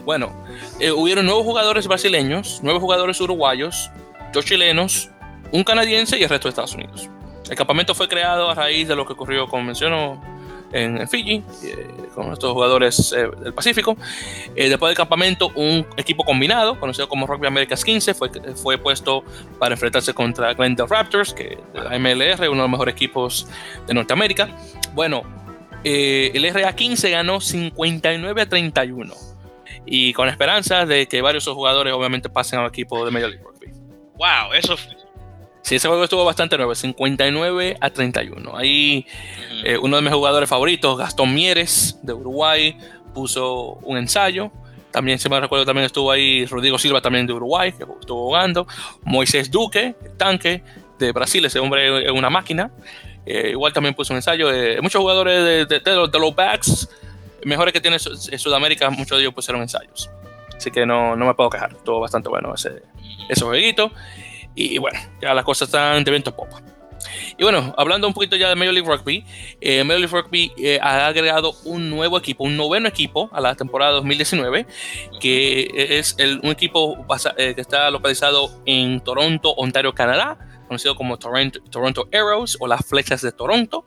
Bueno, eh, hubieron nuevos jugadores brasileños, nueve jugadores uruguayos, dos chilenos, un canadiense y el resto de Estados Unidos. El campamento fue creado a raíz de lo que ocurrió, como mencionó, en Fiji, eh, con estos jugadores eh, del Pacífico. Eh, después del campamento, un equipo combinado, conocido como Rugby Americas 15, fue, fue puesto para enfrentarse contra Glendale Raptors, que la MLR, uno de los mejores equipos de Norteamérica. Bueno, el RA15 ganó 59 a 31 y con esperanza de que varios jugadores obviamente pasen al equipo de Major League Rugby. Wow, eso Sí, ese juego estuvo bastante nuevo, 59 a 31. Ahí eh, uno de mis jugadores favoritos, Gastón Mieres, de Uruguay, puso un ensayo. También, si me recuerdo, también estuvo ahí Rodrigo Silva, también de Uruguay, que estuvo jugando. Moisés Duque, tanque de Brasil, ese hombre es una máquina. Eh, igual también puso un ensayo. Eh, muchos jugadores de, de, los backs mejores que tiene Sudamérica, muchos de ellos pusieron ensayos. Así que no, no me puedo quejar. Estuvo bastante bueno ese, ese jueguito. Y bueno, ya las cosas están de viento popa. Y bueno, hablando un poquito ya de Major League Rugby, eh, Major League Rugby eh, ha agregado un nuevo equipo, un noveno equipo a la temporada 2019, que es el, un equipo eh, que está localizado en Toronto, Ontario, Canadá, conocido como Toronto, Toronto Arrows o las Flechas de Toronto.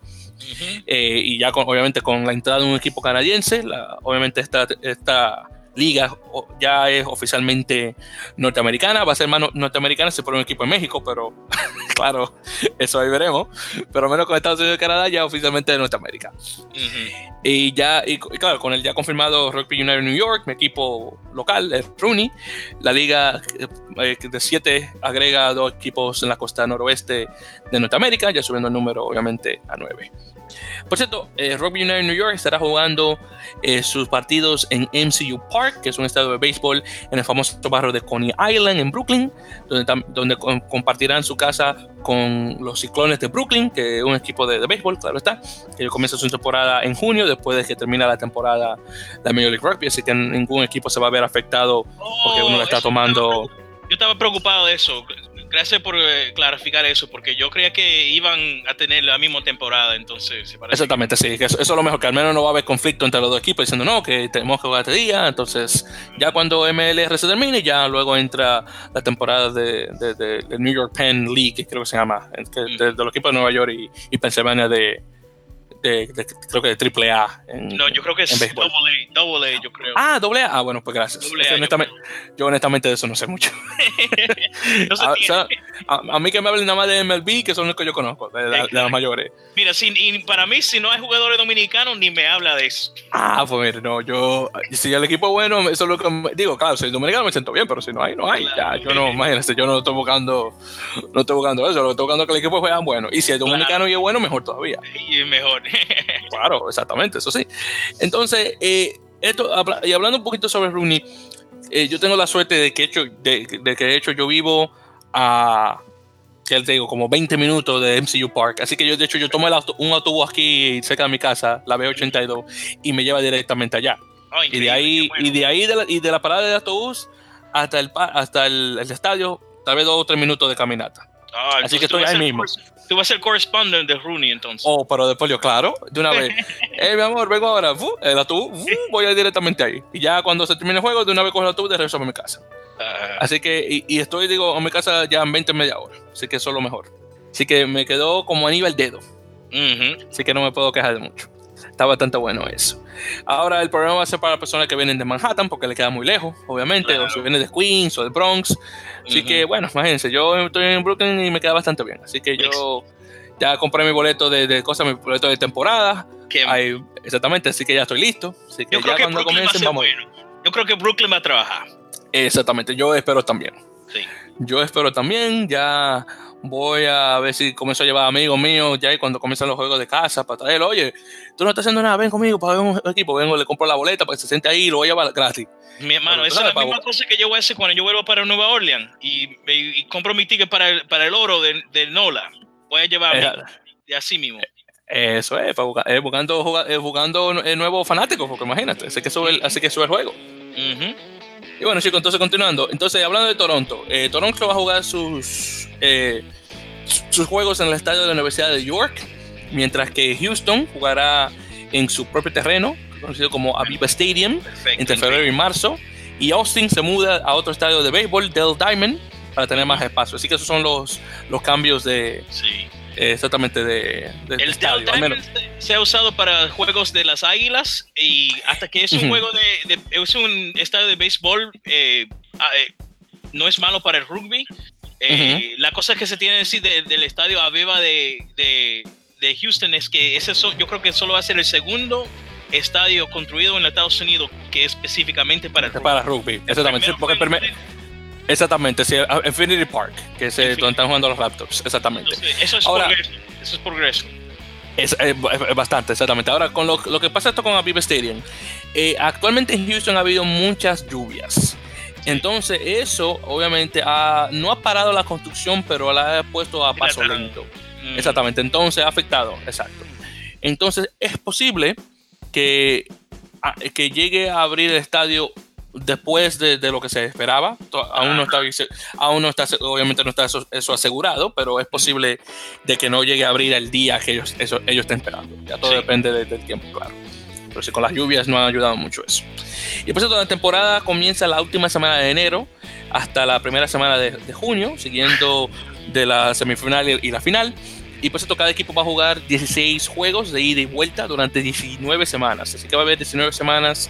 y ya con, obviamente con la entrada de un equipo canadiense, la, obviamente esta, esta liga ya es oficialmente norteamericana, va a ser más norteamericana si por un equipo en México, pero *laughs* claro, eso ahí veremos. Pero menos con Estados Unidos y Canadá ya oficialmente de Norteamérica. Y ya, y, claro, con el ya confirmado Rugby United New York, mi equipo local, es Rooney, la liga eh, de 7 agrega dos equipos en la costa noroeste de Norteamérica, ya subiendo el número obviamente a 9. Por cierto, eh, Rugby United New York estará jugando eh, sus partidos en MCU Park, que es un estadio de béisbol en el famoso barrio de Coney Island en Brooklyn, donde, donde compartirán su casa con los Ciclones de Brooklyn, que es un equipo de, béisbol, claro está, que comienza su temporada en junio, después de que termina la temporada de Major League Rugby, así que ningún equipo se va a ver afectado porque uno le está tomando... Yo estaba preocupado de eso gracias por eh, clarificar eso, porque yo creía que iban a tener la misma temporada, entonces Exactamente, sí, eso, es lo mejor, que al menos no va a haber conflicto entre los dos equipos diciendo no, que tenemos que jugar este día, entonces ya cuando MLR se termine, ya luego entra la temporada de, de, New York Penn League, creo que se llama, de, los equipos de Nueva York y, y Pennsylvania de, de, creo que de triple A. no, yo creo que es double A, double A, yo creo. Ah. Ah, bueno, pues gracias. yo, honestamente, de eso no sé mucho. *laughs* Ah, a, mí que me hablen nada más de MLB, que son los que yo conozco, de, de, las mayores. Mira, si, y para mí, si no hay jugadores dominicanos, ni me habla de eso. Ah, pues mira, no, yo, si el equipo es bueno, eso es lo que digo, claro, si el dominicano me siento bien, pero si no hay, no hay. ya, yo no, imagínate, yo no estoy buscando, no estoy buscando eso, lo que estoy buscando es que el equipo juegue bueno. Y si el dominicano y es bueno, mejor todavía. Y mejor. *laughs* claro, exactamente, eso sí. Entonces, eh, esto, y hablando un poquito sobre Rooney, eh, yo tengo la suerte de que, hecho, de, que de hecho yo vivo a, que te digo, como 20 minutos de MCU Park. Así que yo, de hecho, yo tomo un autobús aquí cerca de mi casa, la B82, y me lleva directamente allá. Oh, y de ahí, y de ahí de la, y de la parada de autobús hasta el, hasta el, estadio, tal vez dos o tres minutos de caminata. Ah, Así que estoy ahí mismo. Tú vas a ser correspondent de Rooney entonces. Oh, pero después yo, claro, de una vez. *laughs* eh, mi amor, vengo ahora. el autobús, *laughs* voy a ir directamente ahí. Y ya cuando se termine el juego, de una vez cojo el autobús de regreso a mi casa. Ah. Así que, y, estoy, digo, a mi casa ya en 20 media hora. Así que eso es lo mejor. Así que me quedó como anillo el dedo. Así que no me puedo quejar de mucho. Está bastante bueno eso. Ahora el programa va a ser para personas que vienen de Manhattan porque le queda muy lejos, obviamente, o si vienen de Queens o de Bronx. Así que bueno, imagínense, yo estoy en Brooklyn y me queda bastante bien. Así que yo ya compré mi boleto de, de cosas, mi boleto de temporada. exactamente, así que ya estoy listo. Así que ya cuando comiencen vamos. Yo creo que Brooklyn va a trabajar. Exactamente, yo espero también. Sí. Yo espero también, ya voy a ver si comienzo a llevar amigos míos ya y cuando comienzan los juegos de casa para traerlo, oye, tú no estás haciendo nada, ven conmigo para ver un equipo, vengo, le compro la boleta para que se siente ahí y lo voy a llevar gratis. Mi hermano, esa es la misma cosa que yo voy a hacer cuando yo vuelvo para Nueva Orleans y, compro mi ticket para el, para el oro del de Nola. Voy a llevar de así mismo. Eso es, para buscar, buscando, buscando nuevos fanáticos, porque imagínate, así que sube el, así que sube el juego. Y bueno, chicos, entonces continuando. Entonces, hablando de Toronto, eh, Toronto va a jugar sus, eh, sus juegos en el estadio de la Universidad de York, mientras que Houston jugará en su propio terreno, conocido como Aviva Stadium, entre febrero y marzo. Y Austin se muda a otro estadio de béisbol, Dell Diamond, para tener más espacio. Así que esos son los, los cambios de, sí exactamente de, el estadio, se ha usado para juegos de las águilas y hasta que es un juego de, es un estadio de béisbol eh, ah, eh, no es malo para el rugby eh, la cosa que se tiene que decir del estadio Aveva de, de, Houston es que ese yo creo que solo va a ser el segundo estadio construido en Estados Unidos que es específicamente para el rugby. Para rugby, exactamente. porque Exactamente, sí, Infinity Park, que es donde están jugando los Raptors, exactamente. eso, es progreso, eso es progreso. Es, bastante, exactamente. Ahora, con lo, que pasa esto con Aviva Stadium, eh, actualmente en Houston ha habido muchas lluvias. Entonces, eso obviamente no ha parado la construcción, pero la ha puesto a paso lento. Mm. Exactamente, entonces ha afectado, exacto. Entonces, es posible que, que llegue a abrir el estadio después de, lo que se esperaba. Aún no está, aún no está, obviamente no está eso, asegurado, pero es posible de que no llegue a abrir el día que ellos, eso, ellos estén esperando. Ya todo depende del tiempo, claro. Pero si con las lluvias no ha ayudado mucho eso. Y por cierto, la temporada comienza la última semana de enero hasta la primera semana de, junio, siguiendo de la semifinal y la final. Y por cierto, cada equipo va a jugar 16 juegos de ida y vuelta durante 19 semanas. Así que va a haber 19 semanas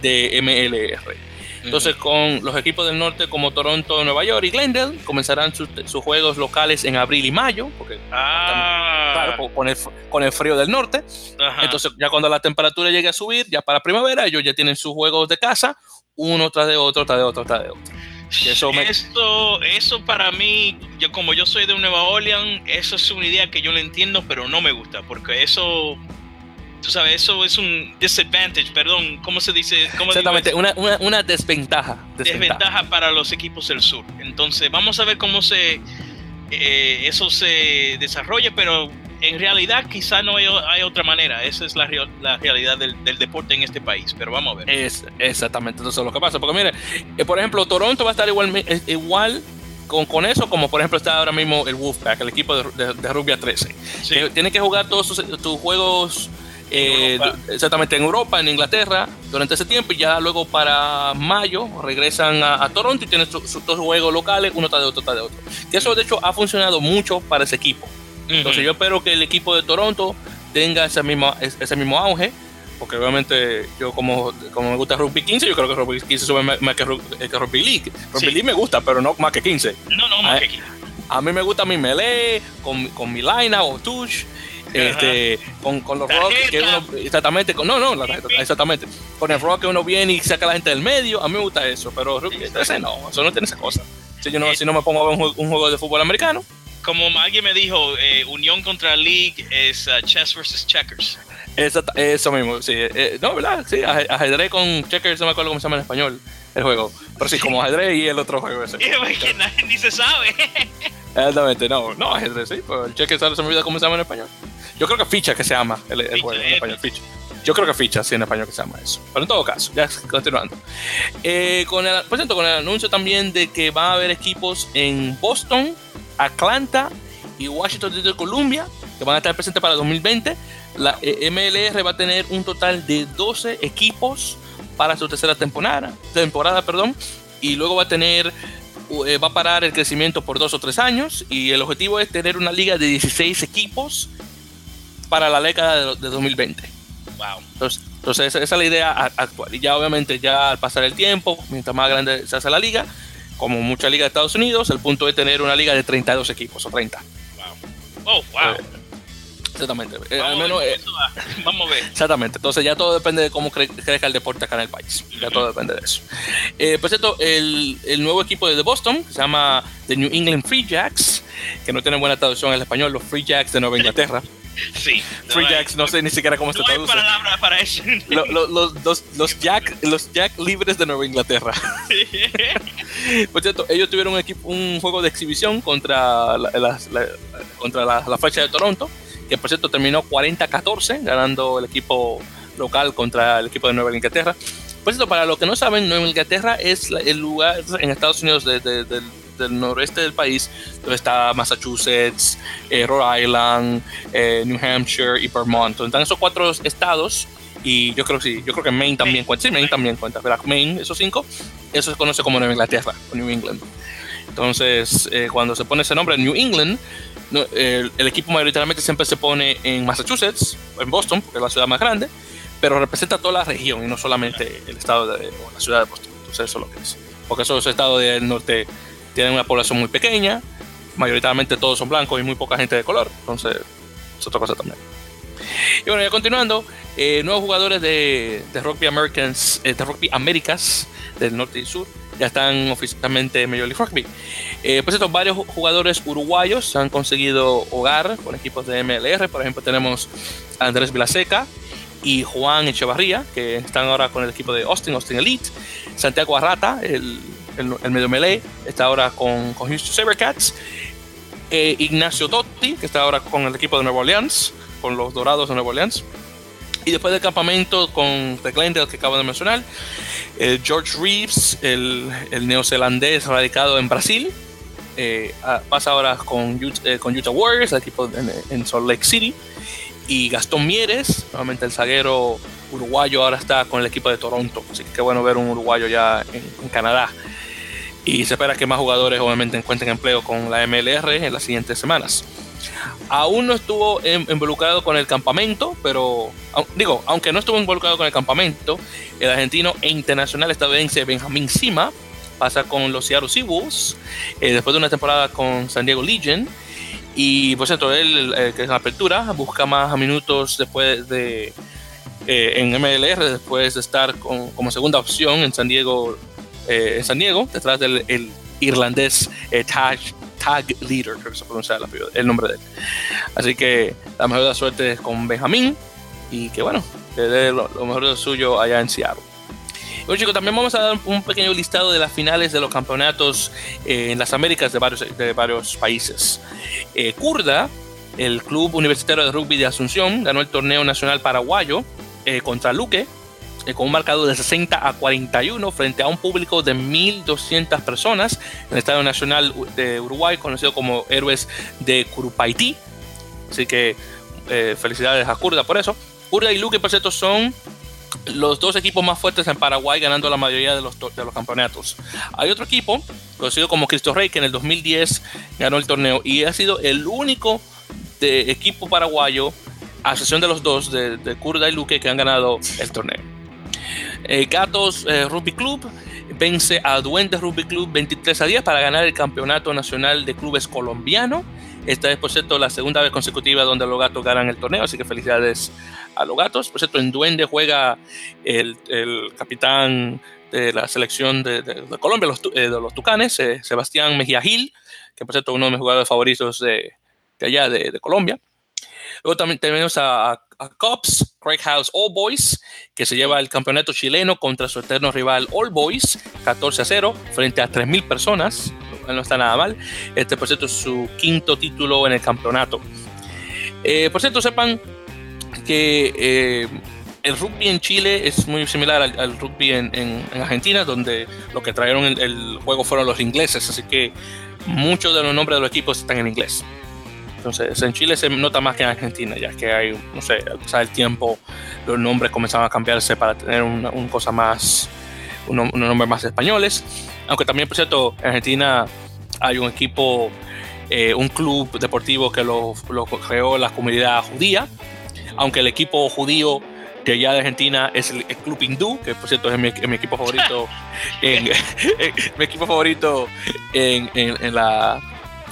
de MLR. Entonces, con los equipos del norte como Toronto, Nueva York y Glendale, comenzarán sus, juegos locales en abril y mayo, porque ah. con, el, con el frío del norte. Entonces, ya cuando la temperatura llegue a subir, ya para primavera, ellos ya tienen sus juegos de casa, uno tras de otro, tras de otro, tras de otro. Eso, eso, para mí, yo como yo soy de Nueva Orleans, eso es una idea que yo lo entiendo, pero no me gusta, porque eso tú sabes, eso es un disadvantage, perdón, ¿cómo se dice? Exactamente, una, una, desventaja, desventaja, para los equipos del sur. Entonces, vamos a ver cómo se eh, eso se desarrolla, pero en realidad quizá no hay, otra manera. Esa es la, la realidad del, deporte en este país, pero vamos a ver. Es, exactamente, eso es lo que pasa. Porque mire, eh, por ejemplo, Toronto va a estar igual, igual con, con, eso, como por ejemplo está ahora mismo el Wolfpack, el equipo de, de, rugby a 13. tiene que jugar todos tus juegos eh, exactamente en Europa, en Inglaterra, durante ese tiempo, y ya luego para mayo regresan a, Toronto y tienen sus dos juegos locales, uno está de otro, está de otro. Y eso de hecho ha funcionado mucho para ese equipo. Entonces yo espero que el equipo de Toronto tenga ese mismo, ese mismo auge, porque obviamente yo como, como me gusta rugby 15, yo creo que rugby 15 sube más, que, rugby league. Rugby league me gusta, pero no más que 15. No, no, más que 15. A mí me gusta mi melee, con, con mi line o touch este, con, con, los rock que uno, exactamente, con, no, no, exactamente, con el rock que uno viene y saca a la gente del medio, a mí me gusta eso, pero ese no, eso no tiene esa cosa. Si yo no, si no me pongo a ver un, juego de fútbol americano. Como alguien me dijo, eh, Unión contra League es uh, chess versus checkers. eso mismo, sí. Eh, no, ¿verdad? Sí, ajedrez con checkers, no me acuerdo cómo se llama en español el juego. Pero sí, como ajedrez y el otro juego ese. *laughs* que nadie ni se sabe. *laughs* Exactamente, no, no, ajedrez, sí, pues el cheque se me olvida cómo se llama en español. Yo creo que ficha que se llama el, juego en español, ficha. Yo creo que ficha, sí, en español que se llama eso. Pero en todo caso, ya continuando. Eh, con el, por cierto, con el anuncio también de que va a haber equipos en Boston, Atlanta y Washington de Columbia que van a estar presentes para 2020. La eh, MLR va a tener un total de 12 equipos para su tercera temporada, temporada perdón, y luego va a tener eh, va a parar el crecimiento por dos o tres años y el objetivo es tener una liga de 16 equipos para la década de, 2020. Wow. Entonces, entonces esa, es la idea actual. Y ya obviamente ya al pasar el tiempo, mientras más grande se hace la liga, como mucha liga de Estados Unidos, el punto es tener una liga de 32 equipos o 30. Wow. Oh, wow. Eh, exactamente. Eh, al menos, vamos a ver. Exactamente. Entonces ya todo depende de cómo crezca el deporte acá en el país. Ya todo depende de eso. Eh, por cierto, el, el, nuevo equipo de Boston, que se llama The New England Free Jacks, que no tiene buena traducción en español, los Free Jacks de Nueva Inglaterra. *laughs* Sí. Free Jacks, no sé ni siquiera cómo se traduce. No hay palabra para eso. los, los, los, Jack, los Jack libres de Nueva Inglaterra. *laughs* Por cierto, ellos tuvieron un, equipo, un juego de exhibición contra la, contra la, la flecha de Toronto, que por cierto terminó 40-14, ganando el equipo local contra el equipo de Nueva Inglaterra. Por cierto, para los que no saben, Nueva Inglaterra es el lugar en Estados Unidos de, de, de del noroeste del país, donde está Massachusetts, eh, Rhode Island, eh, New Hampshire y Vermont. Entonces, están esos cuatro estados y yo creo que sí, yo creo que Maine también cuenta, sí, Maine también cuenta, pero Maine, esos cinco, eso se conoce como Nueva Inglaterra o New England. Entonces, eh, cuando se pone ese nombre, New England, el, equipo mayoritariamente siempre se pone en Massachusetts, en Boston, porque es la ciudad más grande, pero representa toda la región y no solamente el estado de, o la ciudad de Boston. Entonces, eso es lo que es. Porque esos estados del norte tienen una población muy pequeña, mayoritariamente todos son blancos y muy poca gente de color, entonces es otra cosa también. Y bueno, ya continuando, eh, nuevos jugadores de, de Rugby Americans, eh, de Rugby Américas del norte y sur ya están oficialmente en Major League Rugby. Eh, por cierto, varios jugadores uruguayos han conseguido hogar con equipos de MLR. Por ejemplo, tenemos a Andrés Vilaseca y Juan Echevarría, que están ahora con el equipo de Austin, Austin Elite. Santiago Arrata, el el, medio melee, está ahora con, con Houston Sabercats. Eh, Ignacio Totti, que está ahora con el equipo de Nueva Orleans, con los Dorados de Nueva Orleans. Y después del campamento con The Glendale que acabo de mencionar, George Reeves, el, el, neozelandés radicado en Brasil, eh, pasa ahora con, eh, con Utah Warriors, el equipo en, Salt Lake City. Y Gastón Mieres, nuevamente el zaguero uruguayo, ahora está con el equipo de Toronto. Así que qué bueno ver un uruguayo ya en Canadá y se espera que más jugadores obviamente encuentren empleo con la MLR en las siguientes semanas. Aún no estuvo involucrado con el campamento, pero digo, aunque no estuvo involucrado con el campamento, el argentino e internacional estadounidense Benjamín Sima pasa con los Seattle Seahawks eh, después de una temporada con San Diego Legion. Y por cierto, él, eh, que es la apertura, busca más minutos después de eh, en MLR, después de estar como segunda opción en San Diego, en San Diego, detrás del el irlandés Taj, Tag Leader, creo que se pronuncia el, el, nombre de él. Así que la mejor de la suerte es con Benjamín y que bueno, que dé lo, lo mejor de suyo allá en Seattle. Bueno chicos, también vamos a dar un pequeño listado de las finales de los campeonatos eh, en las Américas de varios, de varios países. Eh, Kurda, el Club Universitario de Rugby de Asunción, ganó el torneo nacional paraguayo eh, contra Luque con un marcador de 60 a 41 frente a un público de 1.200 personas en el Estadio Nacional de Uruguay, conocido como Héroes de Curupaití. Así que felicidades a Kurda por eso. Kurda y Luque, por cierto, son los dos equipos más fuertes en Paraguay ganando la mayoría de los, campeonatos. Hay otro equipo, conocido como Cristo Rey, que en el 2010 ganó el torneo y ha sido el único de equipo paraguayo, a excepción de los dos, de, de Kurda y Luque, que han ganado el torneo. Eh, Gatos eh, Rugby Club vence a Duendes Rugby Club 23 a 10 para ganar el campeonato nacional de clubes colombiano. Esta es, por cierto, la segunda vez consecutiva donde los gatos ganan el torneo, así que felicidades a los gatos. Por cierto, en Duende juega el, capitán de la selección de, Colombia, los, eh, de los Tucanes, Sebastián Mejía Gil, que por cierto uno de mis jugadores favoritos de, allá, de, Colombia. Luego también tenemos a, Cops, Craig House All Boys, que se lleva el campeonato chileno contra su eterno rival All Boys, 14 a 0, frente a 3.000 personas. No está nada mal. Este, por cierto, es su quinto título en el campeonato. Eh, por cierto, sepan que eh, el rugby en Chile es muy similar al, rugby en, Argentina, donde lo que trajeron el, juego fueron los ingleses, así que muchos de los nombres de los equipos están en inglés. Entonces, en Chile se nota más que en Argentina, ya que hay, no sé, al pasar el tiempo, los nombres comenzaban a cambiarse para tener una, cosa más, unos nombres más españoles. Aunque también, por cierto, en Argentina hay un equipo, eh, un club deportivo que lo, lo creó la comunidad judía, aunque el equipo judío de allá de Argentina es el, club hindú, que por cierto es mi, equipo favorito, *laughs* *laughs* en, mi equipo favorito en, en, la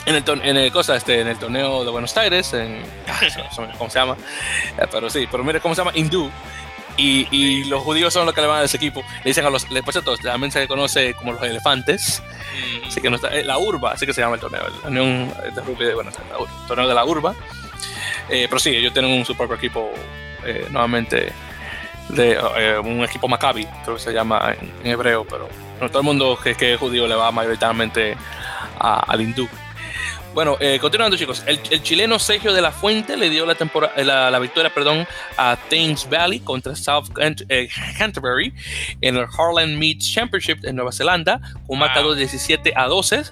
en el, en el cosa este en el torneo de Buenos Aires en *laughs* cómo se llama eh, pero sí pero mire cómo se llama hindú y, y, los judíos son los que le van a ese equipo. Le dicen a los, por cierto, también se conoce como los elefantes. Así que no está, eh, la urba, así que se llama el torneo. La Unión de Rugby, bueno, el torneo de la urba. Eh, pero sí, ellos tienen un su propio equipo, eh, nuevamente, de eh, un equipo Maccabi, creo que se llama en, hebreo, pero no todo el mundo que, que, es judío le va mayoritariamente al hindú. Bueno, continuando chicos, el, chileno Sergio de la Fuente le dio la, la, la, victoria perdón, a Thames Valley contra South Canterbury en el Harland Meets Championship en Nueva Zelanda, con un marcador de 17 a 12.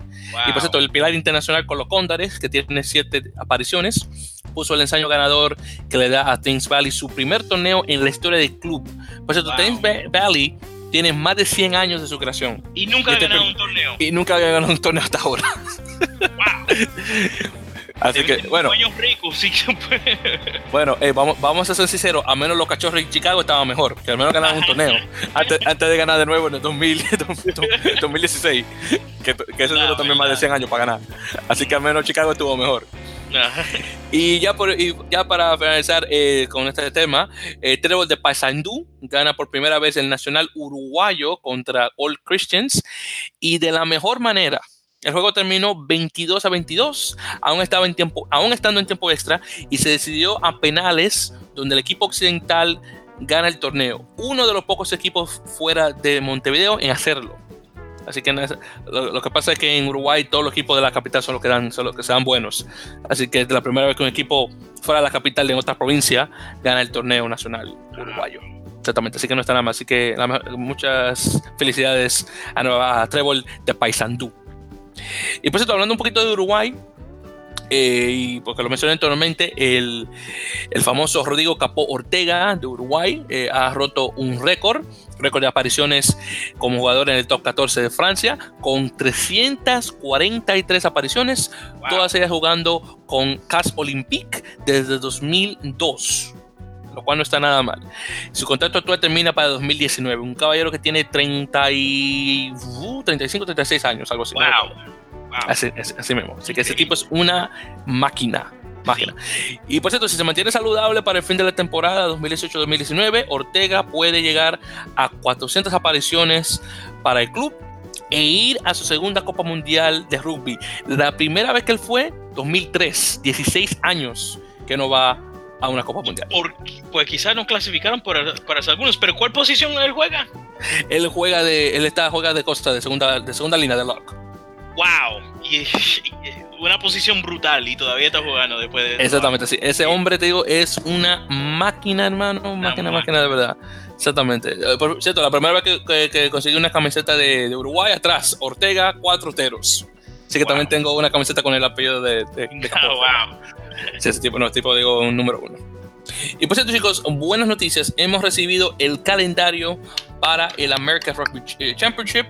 Y por cierto, el pilar internacional con los Cóndares, que tiene 7 apariciones puso el ensayo ganador que le da a Thames Valley su primer torneo en la historia del club. Por cierto, Thames Valley tiene más de 100 años de su creación. Y nunca ha ganado un torneo. Y nunca había ganado un torneo hasta ahora. *laughs* *laughs* Así que, bueno. Ricos, sí bueno, eh, vamos, vamos a ser sinceros, a menos los cachorros en Chicago estaban mejor, que al menos ganaron un torneo. *laughs* antes, antes, de ganar de nuevo en el 2016, *laughs* que, que eso duró también más de 100 años para ganar. Así que al menos Chicago estuvo mejor. y, ya por, ya para finalizar eh, con este tema, eh, Trevor de Paysandú gana por primera vez el Nacional Uruguayo contra All Christians y de la mejor manera. El juego terminó 22 a 22, aún, estaba en tiempo, aún estando en tiempo extra, y se decidió a penales, donde el equipo occidental gana el torneo. Uno de los pocos equipos fuera de Montevideo en hacerlo. Así que lo, que pasa es que en Uruguay todos los equipos de la capital son los que dan, son los que sean buenos. Así que es la primera vez que un equipo fuera de la capital de otra provincia gana el torneo nacional uruguayo. Exactamente, así que no está nada más. Así que muchas felicidades a, Nueva Trébol de Paysandú. Y por cierto, hablando un poquito de Uruguay, Eh, y porque lo mencioné anteriormente, el, el, famoso Rodrigo Capó Ortega de Uruguay eh, ha roto un récord, récord de apariciones como jugador en el top 14 de Francia, con 343 apariciones, todas ellas jugando con CAS Olympique desde 2002 lo cual no está nada mal. Su contrato actual termina para 2019. Un caballero que tiene 30 y, 35, 36 años, algo así. Wow. Así, mismo. Así que ese tipo es una máquina. Máquina. Y por cierto, si se mantiene saludable para el fin de la temporada 2018-2019, Ortega puede llegar a 400 apariciones para el club e ir a su segunda Copa Mundial de Rugby. La primera vez que él fue, 2003, 16 años que no va a una Copa Mundial. pues quizás no clasificaron para, para algunos, pero ¿cuál posición él juega? Él juega de, él está juega de costa, de segunda, de segunda línea de lock wow, y, una posición brutal y todavía está jugando después de... Exactamente, sí. Ese hombre, te digo, es una máquina, hermano, máquina, máquina de verdad. Exactamente. Eh, por cierto, la primera vez que, que, conseguí una camiseta de, Uruguay, atrás, Ortega, cuatro teros. Así que también tengo una camiseta con el apellido de, de, wow. *laughs* *laughs* Sí, ese tipo, no, tipo, digo, un número uno. Y por cierto, chicos, buenas noticias. Hemos recibido el calendario para el America Rugby eh, Championship,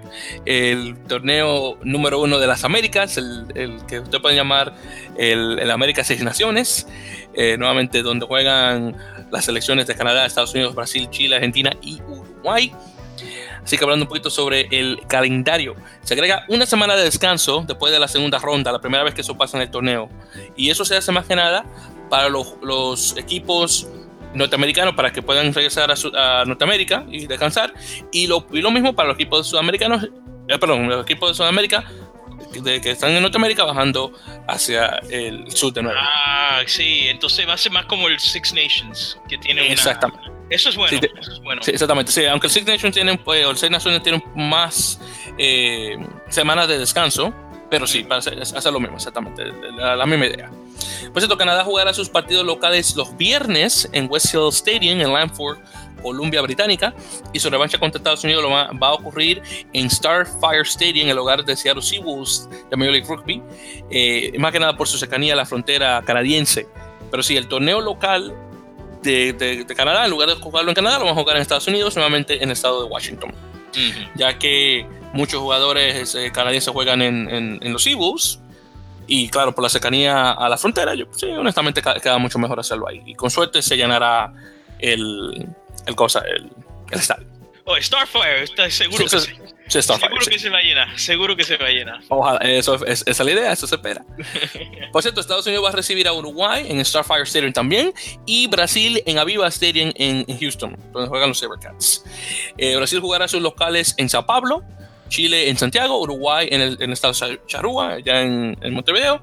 el torneo número uno de las Américas, el, que usted puede llamar el, el América Seis Naciones, eh, nuevamente donde juegan las selecciones de Canadá, Estados Unidos, Brasil, Chile, Argentina y Uruguay. Así que hablando un poquito sobre el calendario, se agrega una semana de descanso después de la segunda ronda, la primera vez que eso pasa en el torneo. Y eso se hace más que nada para los, los equipos norteamericanos para que puedan regresar a, Norteamérica y descansar. Y lo, y lo mismo para los equipos sudamericanos, eh, perdón, los equipos de Sudamérica de, que están en Norteamérica bajando hacia el sur de nuevo. Ah, sí, entonces va a ser más como el Six Nations, que tiene Exactamente. Eso es bueno. Sí, eso es bueno. Sí, exactamente. Sí, aunque el Six Nations tiene, o el Six Nations tienen más eh, semanas de descanso, pero sí, para hacer, hacer lo mismo, exactamente, la, la misma idea. Por cierto, Canadá jugará sus partidos locales los viernes en Westfield Stadium en Lanford, Columbia Británica, y su revancha contra Estados Unidos lo va, a ocurrir en Starfire Stadium, el hogar de Seattle Seawolves de Major League Rugby, eh, más que nada por su cercanía a la frontera canadiense. Pero sí, el torneo local de, Canadá, en lugar de jugarlo en Canadá, lo vamos a jugar en Estados Unidos, nuevamente en el estado de Washington. Ya que muchos jugadores eh, canadienses juegan en, en los Seawolves, y claro, por la cercanía a la frontera, yo sí, honestamente queda mucho mejor hacerlo ahí. Y con suerte se llenará el, el cosa, el, el estadio. Oh, Starfire, estoy seguro que, sí, seguro que se va a llenar, seguro que se va a llenar. Ojalá, eso, es, esa es la idea, eso se espera. *laughs* Por cierto, Estados Unidos va a recibir a Uruguay en Starfire Stadium también y Brasil en Aviva Stadium en, Houston, donde juegan los Sabercats. Eh, Brasil jugará sus locales en Sao Paulo, Chile en Santiago, Uruguay en el, estado de Charrúa, ya en, Montevideo.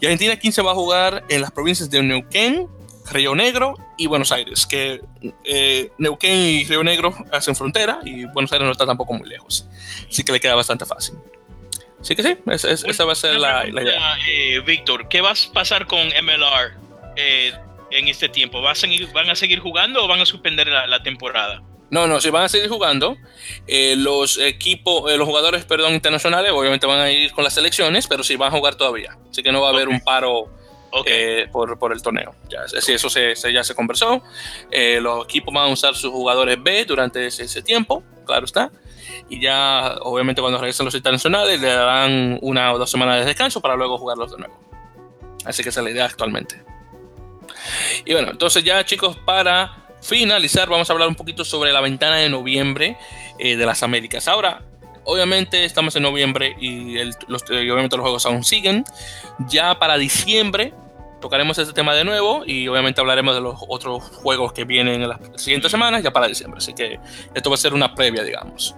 Y Argentina 15 va a jugar en las provincias de Neuquén, Río Negro y Buenos Aires, que eh, Neuquén y Río Negro hacen frontera y Buenos Aires no está tampoco muy lejos. Así que le queda bastante fácil. Así que sí, esa va a ser la, idea. Eh, Víctor, ¿qué va a pasar con MLR eh, en este tiempo? ¿Van a, seguir, ¿Van a seguir jugando o van a suspender la temporada? No, no, si van a seguir jugando. Eh, los equipos, eh, los jugadores, perdón, internacionales, obviamente van a ir con las selecciones, pero sí van a jugar todavía. Así que no va a haber un paro eh, por, por, el torneo. Ya, eso se, ya se conversó. los equipos van a usar sus jugadores B durante ese, tiempo, claro está. Y ya, obviamente, cuando regresen los internacionales, le darán una o dos semanas de descanso para luego jugarlos de nuevo. Así que esa es la idea actualmente. Y bueno, entonces ya chicos, para finalizar, vamos a hablar un poquito sobre la ventana de noviembre eh, de las Américas. Ahora, obviamente estamos en noviembre y, los, eh, obviamente los juegos aún siguen. Ya para diciembre tocaremos este tema de nuevo y obviamente hablaremos de los otros juegos que vienen en las siguientes semanas, ya para diciembre. Así que esto va a ser una previa, digamos.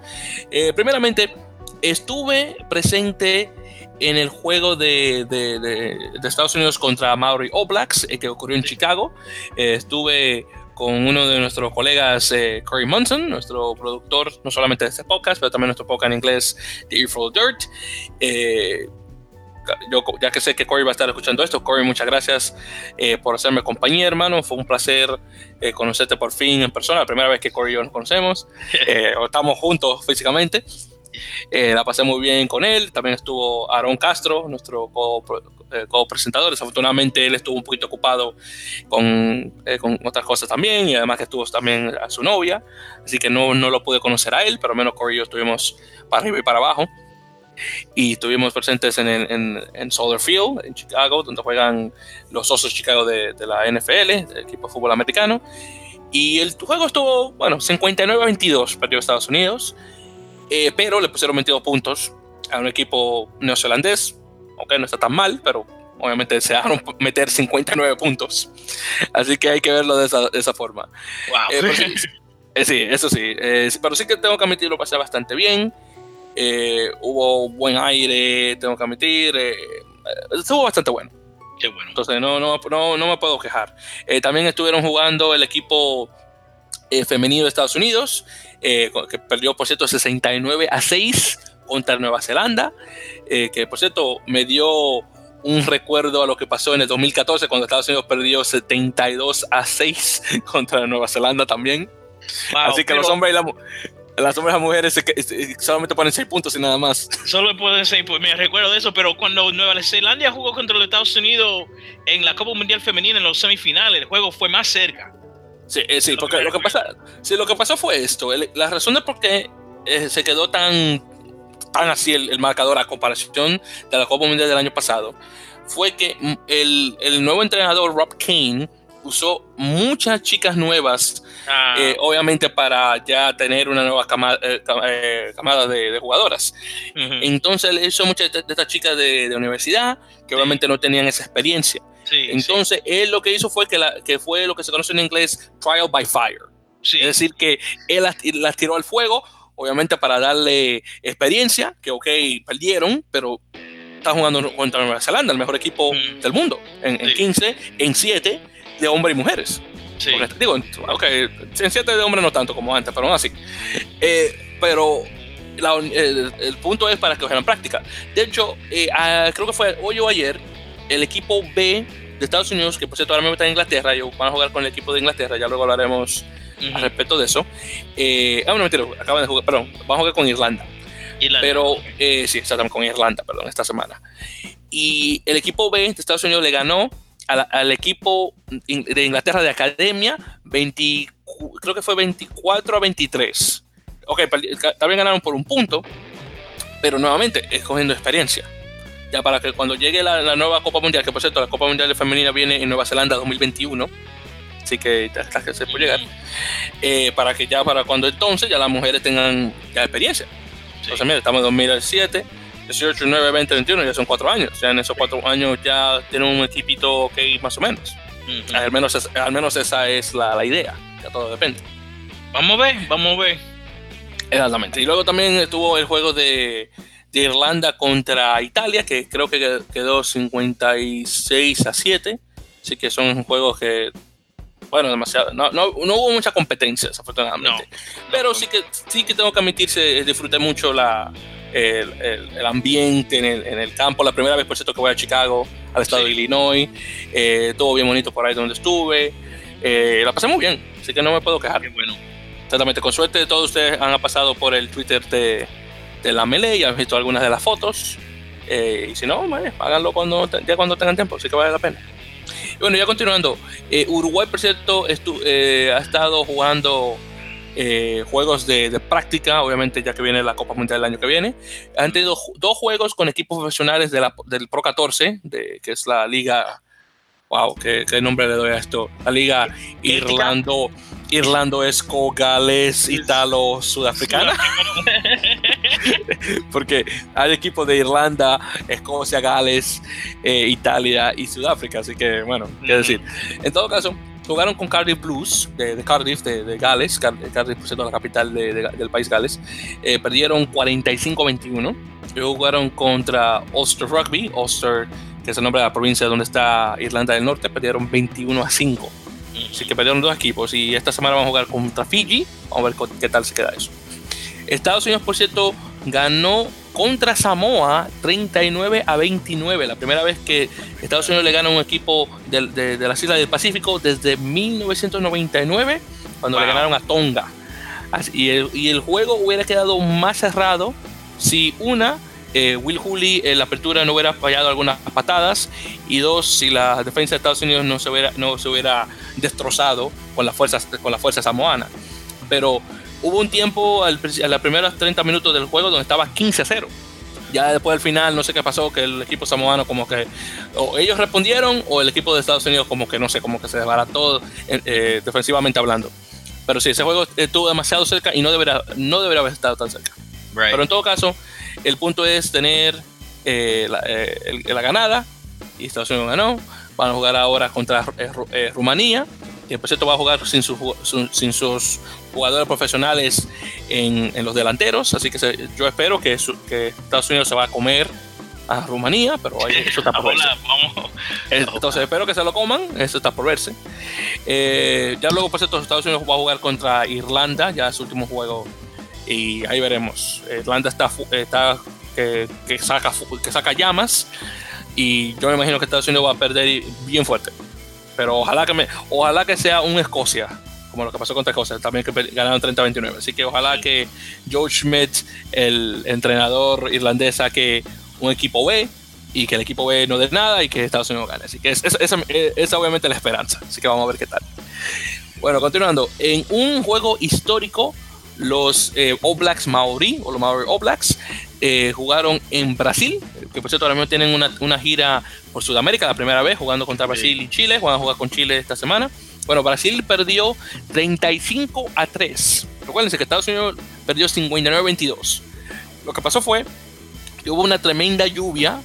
Eh, primeramente, estuve presente en el juego de, de, Estados Unidos contra Maori All Blacks que ocurrió en Chicago. estuve con uno de nuestros colegas, eh, Corey Munson, nuestro productor, no solamente de este podcast, pero también nuestro podcast en inglés, The Earful Dirt. Eh, yo, ya que sé que Corey va a estar escuchando esto, Corey, muchas gracias eh, por hacerme compañía, hermano. Fue un placer conocerte por fin en persona, la primera vez que Corey y yo nos conocemos. *laughs* estamos juntos físicamente. Eh, la pasé muy bien con él. También estuvo Aaron Castro, nuestro eh, co-presentador. Desafortunadamente él estuvo un poquito ocupado con, eh, con, otras cosas también y además que estuvo también a su novia. Así que no, no lo pude conocer a él, pero menos Corey y yo estuvimos para arriba y para abajo. Y estuvimos presentes en, en, Solar Field, en Chicago, donde juegan los Osos Chicago de, la NFL, equipo de fútbol americano. Y el juego estuvo, bueno, 59 a 22 perdió Estados Unidos, eh, pero le pusieron 22 puntos a un equipo neozelandés. Ok, no está tan mal, pero obviamente se dejaron meter 59 puntos. Así que hay que verlo de esa, de esa forma. Wow. Eh, sí, eh, sí, eso sí. pero sí que tengo que admitir, lo pasé bastante bien. hubo buen aire, tengo que admitir. estuvo bastante bueno. Qué bueno. Entonces no, no, no, no me puedo quejar. También estuvieron jugando el equipo eh, femenino de Estados Unidos, eh, que perdió por cierto 69 a 6 contra Nueva Zelanda, que por cierto me dio un recuerdo a lo que pasó en el 2014 cuando Estados Unidos perdió 72 a 6 *laughs* contra Nueva Zelanda también. Wow, Así que los hombres y la, las hombres a mujeres solamente ponen 6 puntos y nada más. *laughs* Solo pueden 6 puntos. Me recuerdo de eso, pero cuando Nueva Zelanda jugó contra los Estados Unidos en la Copa Mundial Femenina en los semifinales, el juego fue más cerca. Sí, eh, sí, porque lo que, pasa, sí, lo que pasó fue esto. El, la razón de por qué eh, se quedó tan, tan así el, el, marcador a comparación de la Copa Mundial del año pasado fue que el, el nuevo entrenador Rob Kane usó muchas chicas nuevas, ah. eh, obviamente para ya tener una nueva camada, eh, camada de, de, jugadoras. Uh -huh. Entonces le hizo muchas de, de estas chicas de, de, universidad que obviamente no tenían esa experiencia. Sí, Entonces sí. él lo que hizo fue que, la, que fue lo que se conoce en inglés trial by fire. Sí. Es decir, que él las, las tiró al fuego, obviamente para darle experiencia, que ok, perdieron, pero están jugando contra Nueva Zelanda, el mejor equipo mm. del mundo, en, en sí. 15, en 7 de hombres y mujeres. Sí. Porque, digo, ok, en 7 de hombres no tanto como antes, pero aún así. Eh, pero la, el, el, punto es para que cojan práctica. De hecho, eh, a, creo que fue hoy o ayer, el equipo B de Estados Unidos, que por cierto ahora mismo está en Inglaterra, ellos van a jugar con el equipo de Inglaterra, ya luego hablaremos uh -huh. al respecto de eso. Eh, ah, no, mentira, acaban de jugar, perdón, van a jugar con Irlanda. Irlanda. Pero, eh, sí, exactamente, con Irlanda, perdón, esta semana. Y el equipo B de Estados Unidos le ganó al, al equipo de Inglaterra de academia 20, creo que fue 24 a 23. Ok, también ganaron por un punto, pero nuevamente escogiendo experiencia. Ya para que cuando llegue la, la, nueva Copa Mundial, que por cierto la Copa Mundial de Femenina viene en Nueva Zelanda 2021, así que ya está que se puede llegar, eh, para que ya para cuando entonces ya las mujeres tengan ya experiencia. Sí. Entonces mira, estamos en 2007, 18, 9, 20, 21, ya son cuatro años. O sea, en esos cuatro años ya tienen un equipito ok más o menos. Uh -huh. al, menos al menos esa es la, la, idea, ya todo depende. Vamos a ver, vamos a ver. Exactamente. Y luego también estuvo el juego de, de Irlanda contra Italia, que creo que quedó 56 a 7. Así que son juegos que bueno, demasiado. No, no, no, hubo mucha competencia, desafortunadamente. No, Pero sí, que, sí que tengo que admitirse, disfruté mucho la, el, el, el ambiente en el, en el, campo. La primera vez, por cierto, que voy a Chicago, al estado sí. de Illinois. Eh, todo bien bonito por ahí donde estuve. Eh, la pasé muy bien, así que no me puedo quejar. Qué bueno. Exactamente, con suerte todos ustedes han pasado por el Twitter de, de la Melee y han visto algunas de las fotos. Eh, y si no, man, háganlo cuando, ya cuando tengan tiempo, así que vale la pena. Y bueno, ya continuando, eh, Uruguay, por cierto, eh, ha estado jugando eh, juegos de, de, práctica, obviamente ya que viene la Copa Mundial del año que viene. Han tenido dos juegos con equipos profesionales de la, del Pro 14, de, que es la liga, wow, ¿qué, ¿qué, nombre le doy a esto? La liga Irlando, Irlando Esco, Gales, Italo, Sudafricana. *laughs* Porque hay equipos de Irlanda, Escocia, Gales, eh, Italia y Sudáfrica, así que bueno, qué decir. En todo caso, jugaron con Cardiff Blues de, de Cardiff, de, de, Gales, Cardiff, por cierto, la capital de, del país Gales. Eh, perdieron 45-21. Luego jugaron contra Ulster Rugby, Ulster, que es el nombre de la provincia donde está Irlanda del Norte, perdieron 21 a 5. Así que perdieron dos equipos y esta semana van a jugar contra Fiji. Vamos a ver qué tal se queda eso. Estados Unidos, por cierto, ganó contra Samoa 39 a 29. La primera vez que Estados Unidos le gana a un equipo de, de, de las Islas del Pacífico desde 1999, cuando wow. le ganaron a Tonga. Así, y, el, y, el, juego hubiera quedado más cerrado si una, eh, Will Hooley en la apertura no hubiera fallado algunas patadas y dos, si la defensa de Estados Unidos no se hubiera, no se hubiera destrozado con las fuerzas, con la fuerza samoana. Pero hubo un tiempo al, a los primeros 30 minutos del juego donde estaba 15-0 ya después del final, no sé qué pasó, que el equipo samoano como que o ellos respondieron o el equipo de Estados Unidos como que no sé, como que se desbarató eh, eh, defensivamente hablando. Pero sí, ese juego estuvo demasiado cerca y no debería, no debería haber estado tan cerca. Pero en todo caso, el punto es tener eh, la, la, ganada y Estados Unidos ganó. Van a jugar ahora contra Rumanía que por cierto va a jugar sin, sin sus jugadores profesionales en, en, los delanteros, así que yo espero que, que, Estados Unidos se va a comer a Rumanía, pero ahí, eso está por verse. *laughs* Entonces espero que se lo coman, eso está por verse. Eh, ya luego, por cierto, Estados Unidos va a jugar contra Irlanda, ya es su último juego, y ahí veremos. Irlanda está, está que, saca, que saca llamas, y yo me imagino que Estados Unidos va a perder bien fuerte. Pero ojalá que me, ojalá que sea un Escocia, como lo que pasó contra Escocia, también que ganaron 30-29. Así que ojalá que George Schmidt, el entrenador irlandés, saque un equipo B y que el equipo B no dé nada y que Estados Unidos gane. Así que esa es, obviamente la esperanza. Así que vamos a ver qué tal. Bueno, continuando. En un juego histórico, los eh, All Blacks Maori, o los Maori All Blacks, eh, jugaron en Brasil, que por cierto ahora mismo tienen una, una, gira por Sudamérica, la primera vez jugando contra Brasil y Chile, van a jugar con Chile esta semana. Bueno, Brasil perdió 35 a 3. Recuérdense que Estados Unidos perdió 59 a 22. Lo que pasó fue que hubo una tremenda lluvia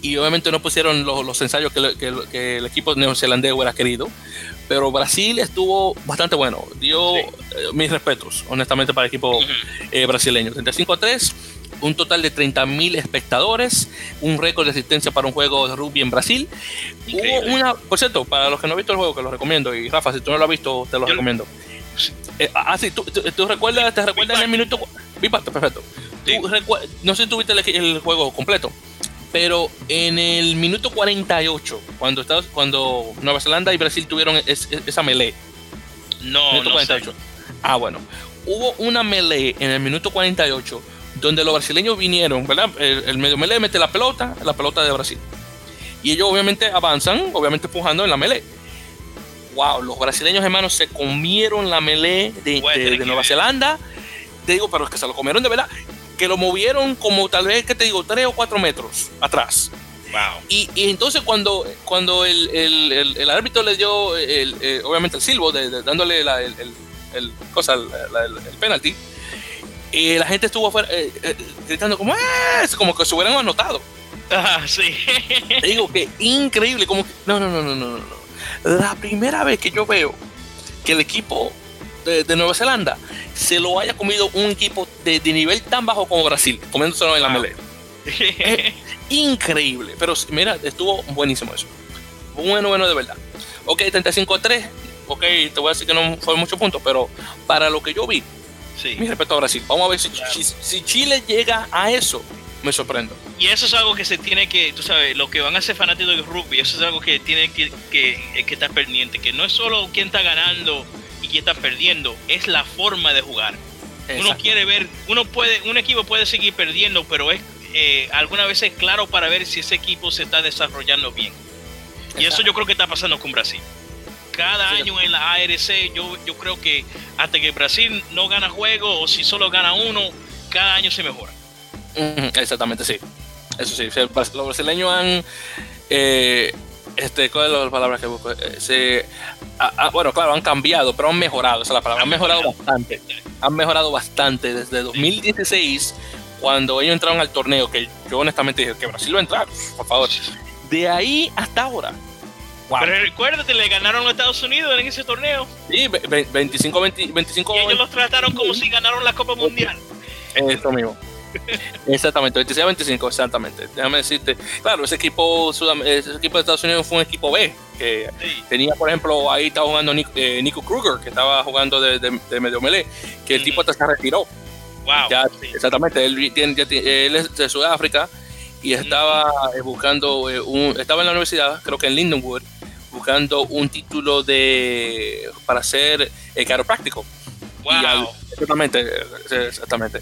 y obviamente no pusieron los, los ensayos que, que, el equipo neozelandés hubiera querido. Pero Brasil estuvo bastante bueno. Dio eh, mis respetos, honestamente, para el equipo eh, brasileño. 35 a 3 un total de 30.000 espectadores, un récord de asistencia para un juego de rugby en Brasil. Hubo una, por cierto, para los que no han visto el juego, que lo recomiendo, y Rafa, si tú no lo has visto, te lo recomiendo. Eh, ah, sí, ¿tú, recuerdas, te recuerdas en el minuto... Perfecto. no sé si tuviste el, el, juego completo, pero en el minuto 48, cuando, cuando Nueva Zelanda y Brasil tuvieron esa melee. No, no 48. Ah, bueno. Hubo una melee en el minuto 48 donde los brasileños vinieron, ¿verdad? El, medio melee mete la pelota, la pelota de Brasil. Y ellos obviamente avanzan, obviamente empujando en la melee. Wow, los brasileños hermanos se comieron la melee de, Nueva Zelanda. Te digo, pero es que se lo comieron de verdad. Que lo movieron como tal vez, que te digo, tres o cuatro metros atrás. Wow. Y, entonces cuando, cuando el, el, el, árbitro le dio, eh, obviamente el silbo, de, dándole la, el, cosa, el, penalty, y la gente estuvo afuera eh, eh, gritando como es como que se hubieran anotado. Ah, sí. digo que increíble, como que, no, no, no, no, no, no. La primera vez que yo veo que el equipo de, Nueva Zelanda se lo haya comido un equipo de, nivel tan bajo como Brasil, comiéndoselo en la melee. increíble, pero mira, estuvo buenísimo eso. Bueno, bueno, de verdad. Ok, 35-3. Ok, te voy a decir que no fue mucho punto, pero para lo que yo vi, Sí. Mi respeto a Brasil. Vamos a ver si, Chile llega a eso. Me sorprendo. Y eso es algo que se tiene que, tú sabes, lo que van a ser fanáticos del rugby, eso es algo que tiene que, que, que estar pendiente, que no es solo quién está ganando y quién está perdiendo, es la forma de jugar. Uno quiere ver, uno puede, un equipo puede seguir perdiendo, pero es eh, algunas veces claro para ver si ese equipo se está desarrollando bien. Y eso yo creo que está pasando con Brasil cada año en la ARC, yo, yo creo que hasta que Brasil no gana juego o si solo gana uno, cada año se mejora. Exactamente, sí. Eso sí, los brasileños han... Eh, este, ¿Cuáles son las palabras que busco? Eh, bueno, claro, han cambiado, pero han mejorado, esa es la palabra. Han mejorado bastante. Han mejorado bastante desde 2016, cuando ellos entraron al torneo, que yo honestamente dije que Brasil va a entrar, por favor. De ahí hasta ahora, pero recuérdate, le ganaron a Estados Unidos en ese torneo. Sí, 25, 25 Y ellos los trataron como si ganaron la Copa Mundial. Eso mismo. *laughs* exactamente, 26 25, exactamente. Déjame decirte, claro, ese equipo, ese equipo de Estados Unidos fue un equipo B, que tenía, por ejemplo, ahí estaba jugando eh, Nico, Kruger, que estaba jugando de, de, medio melee, que el tipo hasta se retiró. Wow. Exactamente, él, él es de Sudáfrica y estaba eh, buscando, eh, un, estaba en la universidad, creo que en Lindenwood, buscando un título de para ser eh, quiropráctico. Wow. exactamente, exactamente.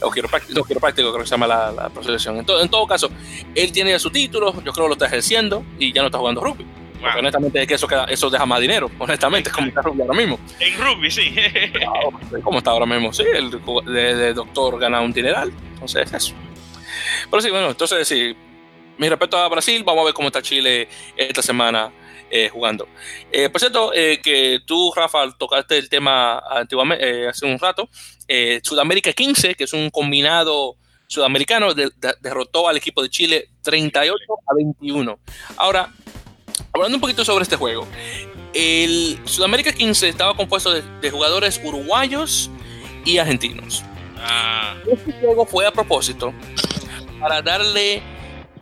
O quiropráctico, creo que se llama la, la procesión. En, en todo caso, él tiene su título, yo creo que lo está ejerciendo y ya no está jugando rugby. Porque honestamente es que eso, queda, eso deja más dinero, honestamente, como está rugby ahora mismo. En rugby, sí. *laughs* como está ahora mismo, sí, el de, doctor gana un dineral, entonces eso. Pero sí, bueno, entonces sí, mi respeto a Brasil, vamos a ver cómo está Chile esta semana eh, jugando. Eh, por cierto, eh, que tú, Rafa, tocaste el tema antiguamente, hace un rato, Sudamérica 15, que es un combinado sudamericano, derrotó al equipo de Chile 38 a 21. Ahora, hablando un poquito sobre este juego, el Sudamérica 15 estaba compuesto de, jugadores uruguayos y argentinos. Ah. Este juego fue a propósito para darle,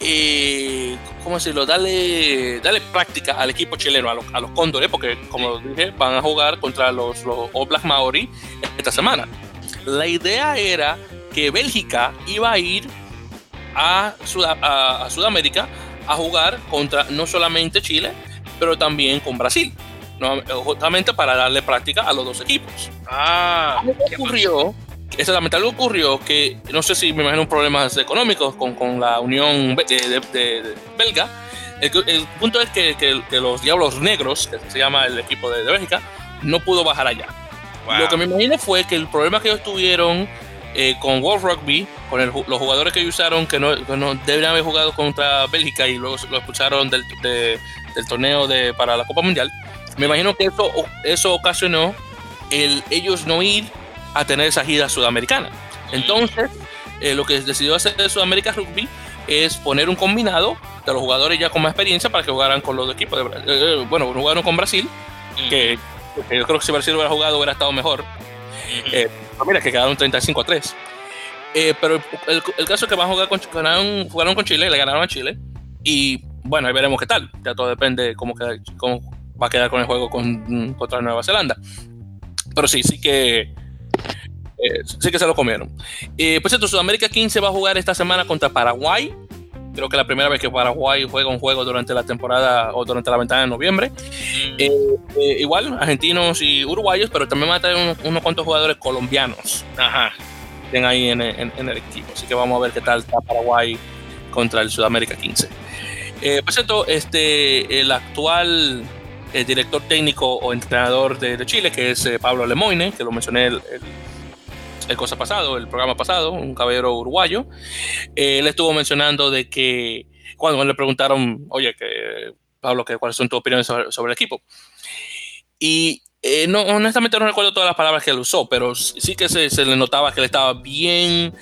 eh, ¿cómo decirlo? Darle, darle práctica al equipo chileno, a, los Cóndores, porque como dije, van a jugar contra los, los All Black Maori esta semana. La idea era que Bélgica iba a ir a, a Sudamérica a jugar contra no solamente Chile, pero también con Brasil, justamente para darle práctica a los dos equipos. Ah, ¿qué ocurrió? Exactamente, algo ocurrió que no sé si me imagino problemas económicos con, con la Unión de, Belga. El, punto es que, que, los Diablos Negros, que se llama el equipo de, Bélgica, no pudo bajar allá. Lo que me imagino fue que el problema que ellos tuvieron eh, con World Rugby, con los jugadores que usaron que no, no deberían haber jugado contra Bélgica y luego lo expulsaron del, del torneo de, para la Copa Mundial, me imagino que eso, eso ocasionó el ellos no ir a tener esa gira sudamericana. Entonces, eh, lo que decidió hacer Sudamérica Rugby es poner un combinado de los jugadores ya con más experiencia para que jugaran con los equipos de eh, bueno, jugaron con Brasil, que, yo creo que si Brasil hubiera jugado hubiera estado mejor. Ah, mira, que quedaron 35 a 3. Eh, pero el, caso es que van a jugar con, ganaron, jugaron con Chile, le ganaron a Chile. Y bueno, ahí veremos qué tal. Ya todo depende cómo, queda, cómo va a quedar con el juego con, contra Nueva Zelanda. Pero sí, sí que. Eh, sí que se lo comieron. Eh, por cierto, Sudamérica 15 va a jugar esta semana contra Paraguay. Creo que la primera vez que Paraguay juega un juego durante la temporada o durante la ventana de noviembre. Mm. Eh, eh, igual, argentinos y uruguayos, pero también va a tener unos cuantos jugadores colombianos. Ajá. Estén ahí en, el equipo. Así que vamos a ver qué tal está Paraguay contra el Sudamérica 15. Eh, por cierto, este, el actual director técnico o entrenador de, Chile, que es Pablo Lemoine, que lo mencioné el, el cosa pasado, el programa pasado, un caballero uruguayo, él estuvo mencionando de que cuando le preguntaron, oye, que Pablo, que, ¿cuáles son tus opiniones sobre, el equipo? Y eh, no, honestamente no recuerdo todas las palabras que él usó, pero sí que se, le notaba que él estaba bien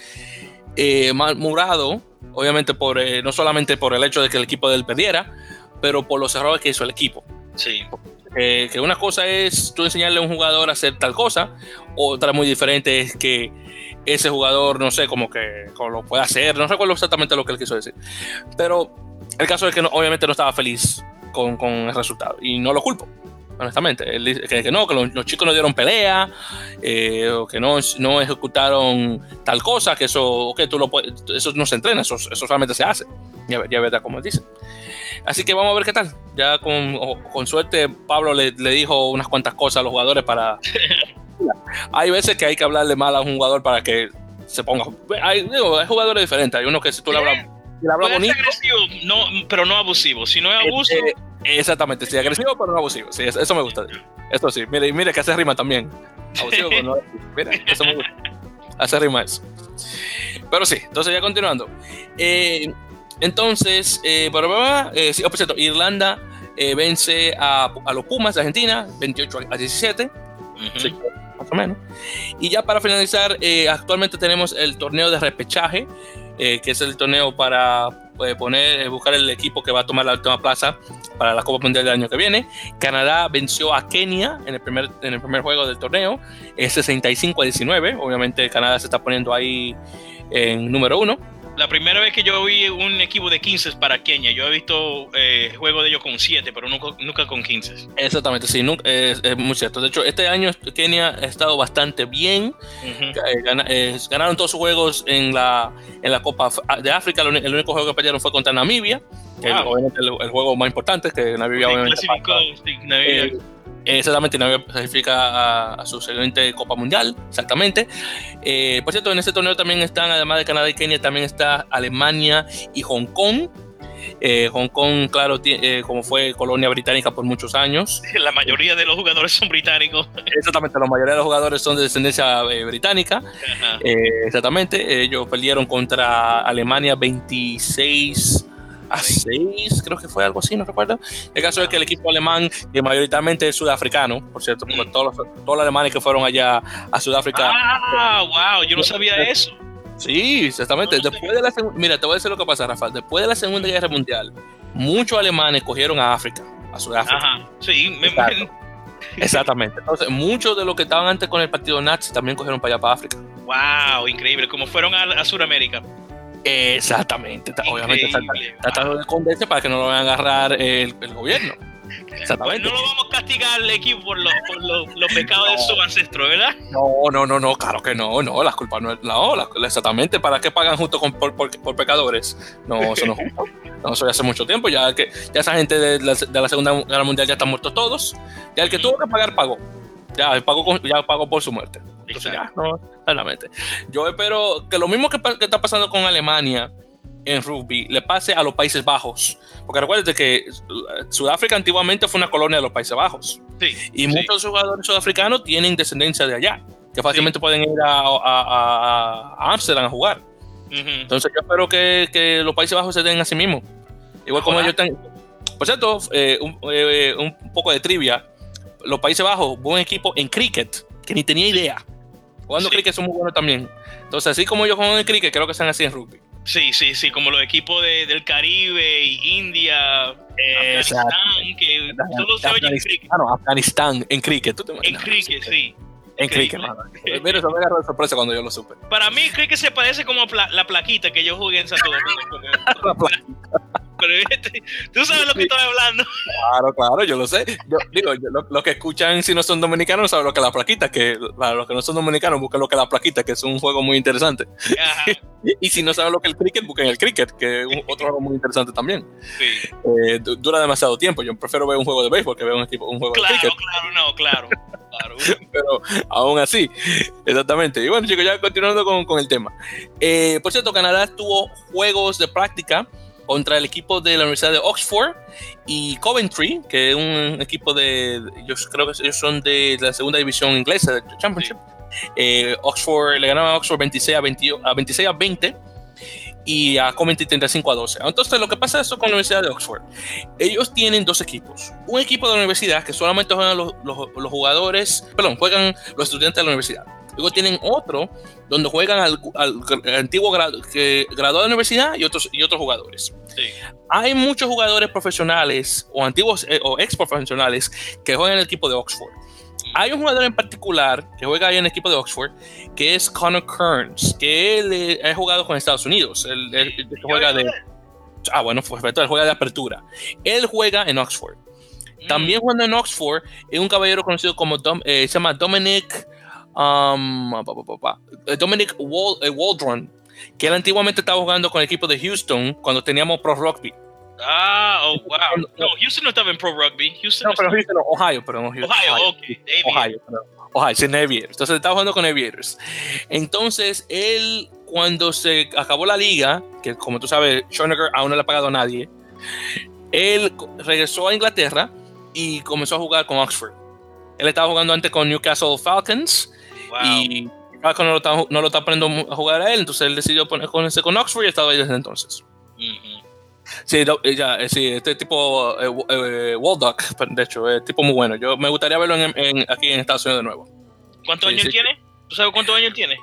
eh, malmurado, obviamente por, eh, no solamente por el hecho de que el equipo de él perdiera, pero por los errores que hizo el equipo. Sí. Que una cosa es tú enseñarle a un jugador a hacer tal cosa, otra muy diferente es que ese jugador, no sé, como que lo puede hacer, no recuerdo exactamente lo que él quiso decir, pero el caso es que obviamente no estaba feliz con, con, el resultado y no lo culpo, honestamente. Él dice que, no, que los, chicos no dieron pelea, eh, o que no, no ejecutaron tal cosa, que eso, que tú lo puedes, eso no se entrena, eso, eso solamente se hace. Ya, ya como él dice. Así que vamos a ver qué tal. Ya con, con suerte, Pablo le, le, dijo unas cuantas cosas a los jugadores para. *laughs* hay veces que hay que hablarle mal a un jugador para que se ponga. Hay, digo, hay jugadores diferentes. Hay uno que si tú le hablas agresivo, no, pero no abusivo. Si no es abuso. Eh, exactamente, sí, agresivo, pero no abusivo. Sí, eso, me gusta. Esto sí, mire, mire que hace rima también. Abusivo, pero no Mira, eso me gusta. Hace rima eso. Pero sí, entonces ya continuando. Eh, entonces, eh, eh sí, oh, por cierto, Irlanda eh, vence a, a, los Pumas de Argentina, 28 a 17. más o menos. Y ya para finalizar, actualmente tenemos el torneo de repechaje eh, que es el torneo para eh, poner, eh, buscar el equipo que va a tomar la última plaza para la Copa Mundial del año que viene. Canadá venció a Kenia en el primer, en el primer juego del torneo, es 65 a 19. Obviamente Canadá se está poniendo ahí en número uno la primera vez que yo vi un equipo de 15 para Kenia, yo he visto eh, juegos de ellos con 7, pero nunca, nunca con 15. Exactamente, sí, es, muy cierto. De hecho, este año Kenia ha estado bastante bien. Eh, eh, ganaron todos sus juegos en la, en la Copa de África. El, único juego que perdieron fue contra Namibia, que es el, juego más importante, que Namibia obviamente. Exactamente, Namibia clasifica a, su siguiente Copa Mundial, exactamente. Eh, por cierto, en este torneo también están, además de Canadá y Kenia, también está Alemania y Hong Kong. Eh, Hong Kong, claro, eh, como fue colonia británica por muchos años. *laughs* La mayoría de los jugadores son británicos. *laughs* Exactamente, la mayoría de los jugadores son de descendencia británica. exactamente, ellos perdieron contra Alemania 26 a 6, creo que fue algo así, no recuerdo. El caso es que el equipo alemán, que mayoritariamente es sudafricano, por cierto, mm. todos, los, todos los alemanes que fueron allá a Sudáfrica. Ah, wow, yo no sabía eso. Sí, exactamente. Después de la mira, te voy a decir lo que pasa, Rafa. Después de la Segunda Guerra Mundial, muchos alemanes cogieron a África, a Sudáfrica. Ajá, sí, me, Exactamente. Entonces, muchos de los que estaban antes con el partido nazi también cogieron para allá, para África. Wow, increíble. Como fueron a, a Sudamérica. Exactamente, obviamente tratando de esconderse para que no lo vayan a agarrar el, gobierno. Exactamente. no lo vamos a castigar al equipo por, los pecados de su ancestro, ¿verdad? No, no, no, no, claro que no, no, las culpas no, no exactamente, ¿para qué pagan justo con, por, por, pecadores? No, eso no es justo. *laughs* No, eso ya hace mucho tiempo, ya que ya esa gente de la, de la Segunda Guerra Mundial ya están muertos todos, ya el que tuvo que pagar pagó, ya pagó, ya pagó por su muerte. Entonces no, realmente. Yo espero que lo mismo que, está pasando con Alemania en rugby le pase a los Países Bajos. Porque recuerden que Sudáfrica antiguamente fue una colonia de los Países Bajos. Sí, y muchos jugadores sudafricanos tienen descendencia de allá, que fácilmente pueden ir a Amsterdam a, jugar. Entonces yo espero que, que, los Países Bajos se den a sí mismos. Igual como ellos están... Por cierto, eh, un, eh, un, poco de trivia. Los Países Bajos, buen equipo en cricket, que ni tenía idea. Jugando cricket son muy buenos también. Entonces, así como ellos juegan en cricket, creo que están así en rugby. Sí, sí, sí, como los equipos de, del Caribe y India, Afganistán, que solo se oye en cricket. Ah, no, Afganistán en cricket, ¿tú te? En cricket, sí. En cricket, Mira, eso me agarró de sorpresa cuando yo lo supe. Para mí, cricket se parece como la plaquita que yo jugué en Santo Domingo. *laughs* la plaquita. Pero este, tú sabes lo que estoy hablando. Claro, claro, yo lo sé. Yo, digo, los que escuchan si no son dominicanos saben lo que es la plaquita, que para los que no son dominicanos busquen lo que es la plaquita, que es un juego muy interesante. *laughs* y, si no saben lo que es el cricket, busquen el cricket, que es otro juego muy interesante también. Sí. Eh, dura demasiado tiempo. Yo prefiero ver un juego de béisbol que ver un, equipo, un juego de cricket. Claro, no, claro. claro. *laughs* Pero aún así, exactamente. Y bueno, chicos, ya continuando con, con el tema. Eh, por cierto, Canadá tuvo juegos de práctica contra el equipo de la Universidad de Oxford y Coventry, que es un equipo de, yo creo que ellos son de la segunda división inglesa de Championship. Eh, Oxford le ganaba a Oxford 26 a, 20, a 26 a 20 y a Coventry 35 a 12. Entonces, lo que pasa es con la Universidad de Oxford. Ellos tienen dos equipos. Un equipo de la universidad que solamente juegan los, los jugadores, perdón, juegan los estudiantes de la universidad Luego tienen otro donde juegan al, antiguo que, graduado de universidad y otros, y otros jugadores. Hay muchos jugadores profesionales o antiguos eh, o ex profesionales que juegan en el equipo de Oxford. Hay un jugador en particular que juega ahí en el equipo de Oxford, que es Connor Kearns, que él eh, ha jugado con Estados Unidos. Él, juega de. Ah, bueno, pues él juega de apertura. Él juega en Oxford. También mm. jugando en Oxford es un caballero conocido como eh, se llama Dominic um, Dominic eh, Waldron, que él antiguamente estaba jugando con el equipo de Houston cuando teníamos Pro Rugby. Ah, oh, wow. No, Houston no estaba en Pro Rugby. Houston no, pero Houston, Ohio, perdón. Ohio, Ohio, ok. Ohio, Ohio, sí, Aviators. Entonces estaba jugando con Aviators. Entonces, él, cuando se acabó la liga, que como tú sabes, Schoenecker aún no le ha pagado a nadie, él regresó a Inglaterra y comenzó a jugar con Oxford. Él estaba jugando antes con Newcastle Falcons y Falcon no lo, está, no lo está aprendiendo a jugar a él, entonces él decidió ponerse con Oxford y ha estado ahí desde entonces. Sí, ya, eh, sí, este tipo eh, eh, Waldock, de hecho, es tipo muy bueno. Yo me gustaría verlo en, aquí en Estados Unidos de nuevo. ¿Cuántos años tiene? ¿Tú sabes cuántos años tiene?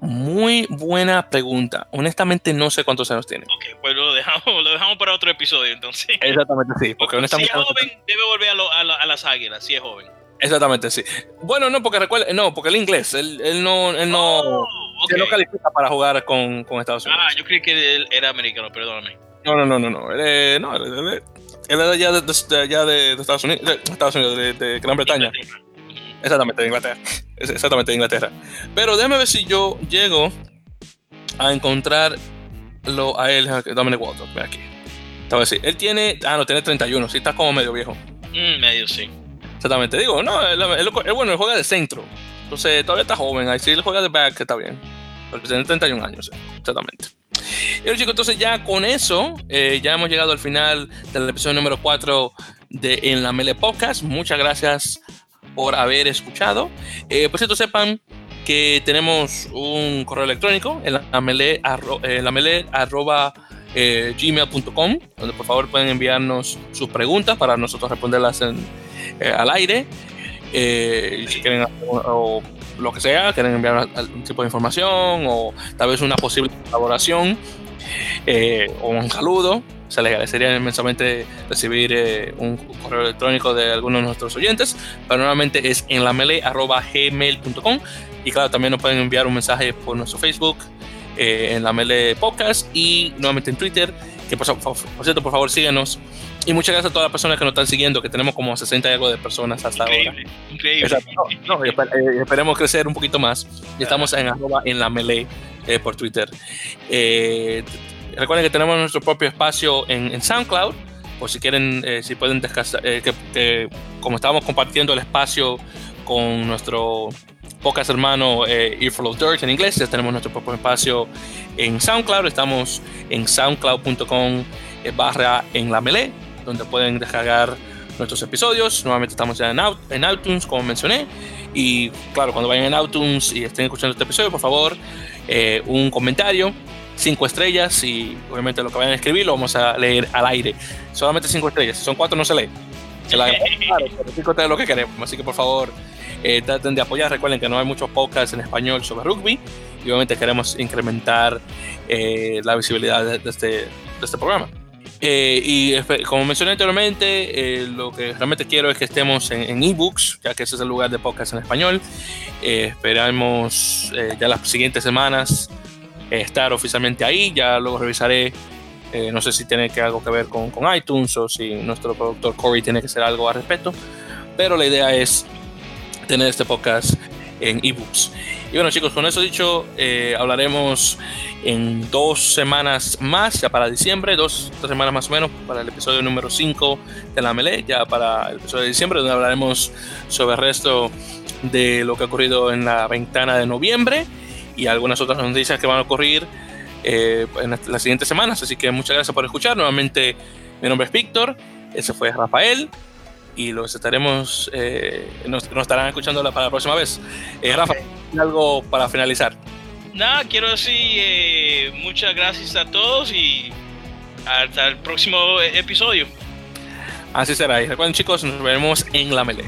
Muy buena pregunta. Honestamente no sé cuántos años tiene. Ok, pues lo dejamos, lo dejamos para otro episodio entonces. Exactamente, sí. Porque honestamente si es joven, debe volver a, a, las águilas, si es joven. Exactamente, sí. Bueno, no, porque recuerda, no, porque el inglés, él, él no, él no, oh, él no califica para jugar con, con, Estados Unidos. Ah, yo creí que él era americano, perdóname. No, no, no, no, no, él, no, él, era ya de, de, de, Estados Unidos, de Estados Unidos, de, Gran Bretaña. Exactamente, de Inglaterra. Exactamente, de Inglaterra. Pero déjame ver si yo llego a encontrarlo a él, Dominic Walton, ve aquí. Te voy a decir, él tiene, ah, no, tiene 31, sí, está como medio viejo. Mm, medio, sí. Exactamente, digo, no, él, bueno, él juega de centro. Entonces todavía está joven, ahí sí él juega de back, está bien. Porque tiene 31 años, exactamente. Y bueno, chicos, entonces ya con eso, eh, ya hemos llegado al final del episodio número 4 de En la Mele Podcast. Muchas gracias por haber escuchado. Eh, por cierto, sepan que tenemos un correo electrónico en la mele, en la mele arroba eh, gmail.com, donde por favor pueden enviarnos sus preguntas para nosotros responderlas en, eh, al aire. Eh, si quieren o, lo que sea, quieren enviar algún tipo de información o tal vez una posible colaboración o un saludo, se les agradecería inmensamente recibir un correo electrónico de algunos de nuestros oyentes, pero nuevamente es en la gmail.com y claro, también nos pueden enviar un mensaje por nuestro Facebook, eh, en la Mele Podcast y nuevamente en Twitter. Que por, cierto, por favor, síguenos. Y muchas gracias a todas las personas que nos están siguiendo, que tenemos como 60 y algo de personas hasta ahora. Increíble. No, eh, esperemos crecer un poquito más. Y estamos en arroba en la Mele eh, por Twitter. recuerden que tenemos nuestro propio espacio en, SoundCloud. Por si quieren, si pueden descansar, que como estábamos compartiendo el espacio con nuestro Pocas Hermano eh, Earful of Dirt en inglés. Ya tenemos nuestro propio espacio en SoundCloud. Estamos en soundcloud.com eh, barra en la melee, donde pueden descargar nuestros episodios. Nuevamente estamos ya en, en iTunes, como mencioné. Y claro, cuando vayan en iTunes y estén escuchando este episodio, por favor, eh, un comentario, cinco estrellas y obviamente lo que vayan a escribir lo vamos a leer al aire. Solamente cinco estrellas. Si son cuatro, no se lee. Se la claro, pero cinco es lo que queremos. Así que por favor, eh, traten de apoyar. Recuerden que no hay muchos podcasts en español sobre rugby y obviamente queremos incrementar eh, la visibilidad de, este, de este programa. Eh, y como mencioné anteriormente, lo que realmente quiero es que estemos en, ebooks, ya que ese es el lugar de podcast en español. esperamos ya las siguientes semanas estar oficialmente ahí. Ya luego revisaré no sé si tiene que algo que ver con, con, iTunes o si nuestro productor Corey tiene que hacer algo al respecto. Pero la idea es tener este podcast en ebooks. Y bueno chicos, con eso dicho, eh, hablaremos en dos semanas más, ya para diciembre, dos, semanas más o menos, para el episodio número 5 de la Melee, ya para el episodio de diciembre, donde hablaremos sobre el resto de lo que ha ocurrido en la ventana de noviembre y algunas otras noticias que van a ocurrir eh, en las siguientes semanas. Así que muchas gracias por escuchar. Nuevamente, mi nombre es Víctor, ese fue Rafael y los estaremos, eh, nos, estarán escuchando para la próxima vez. Eh, Rafa, algo para finalizar. Nada, quiero decir eh, muchas gracias a todos y hasta el próximo episodio. Así será. Y recuerden chicos, nos veremos en la melee.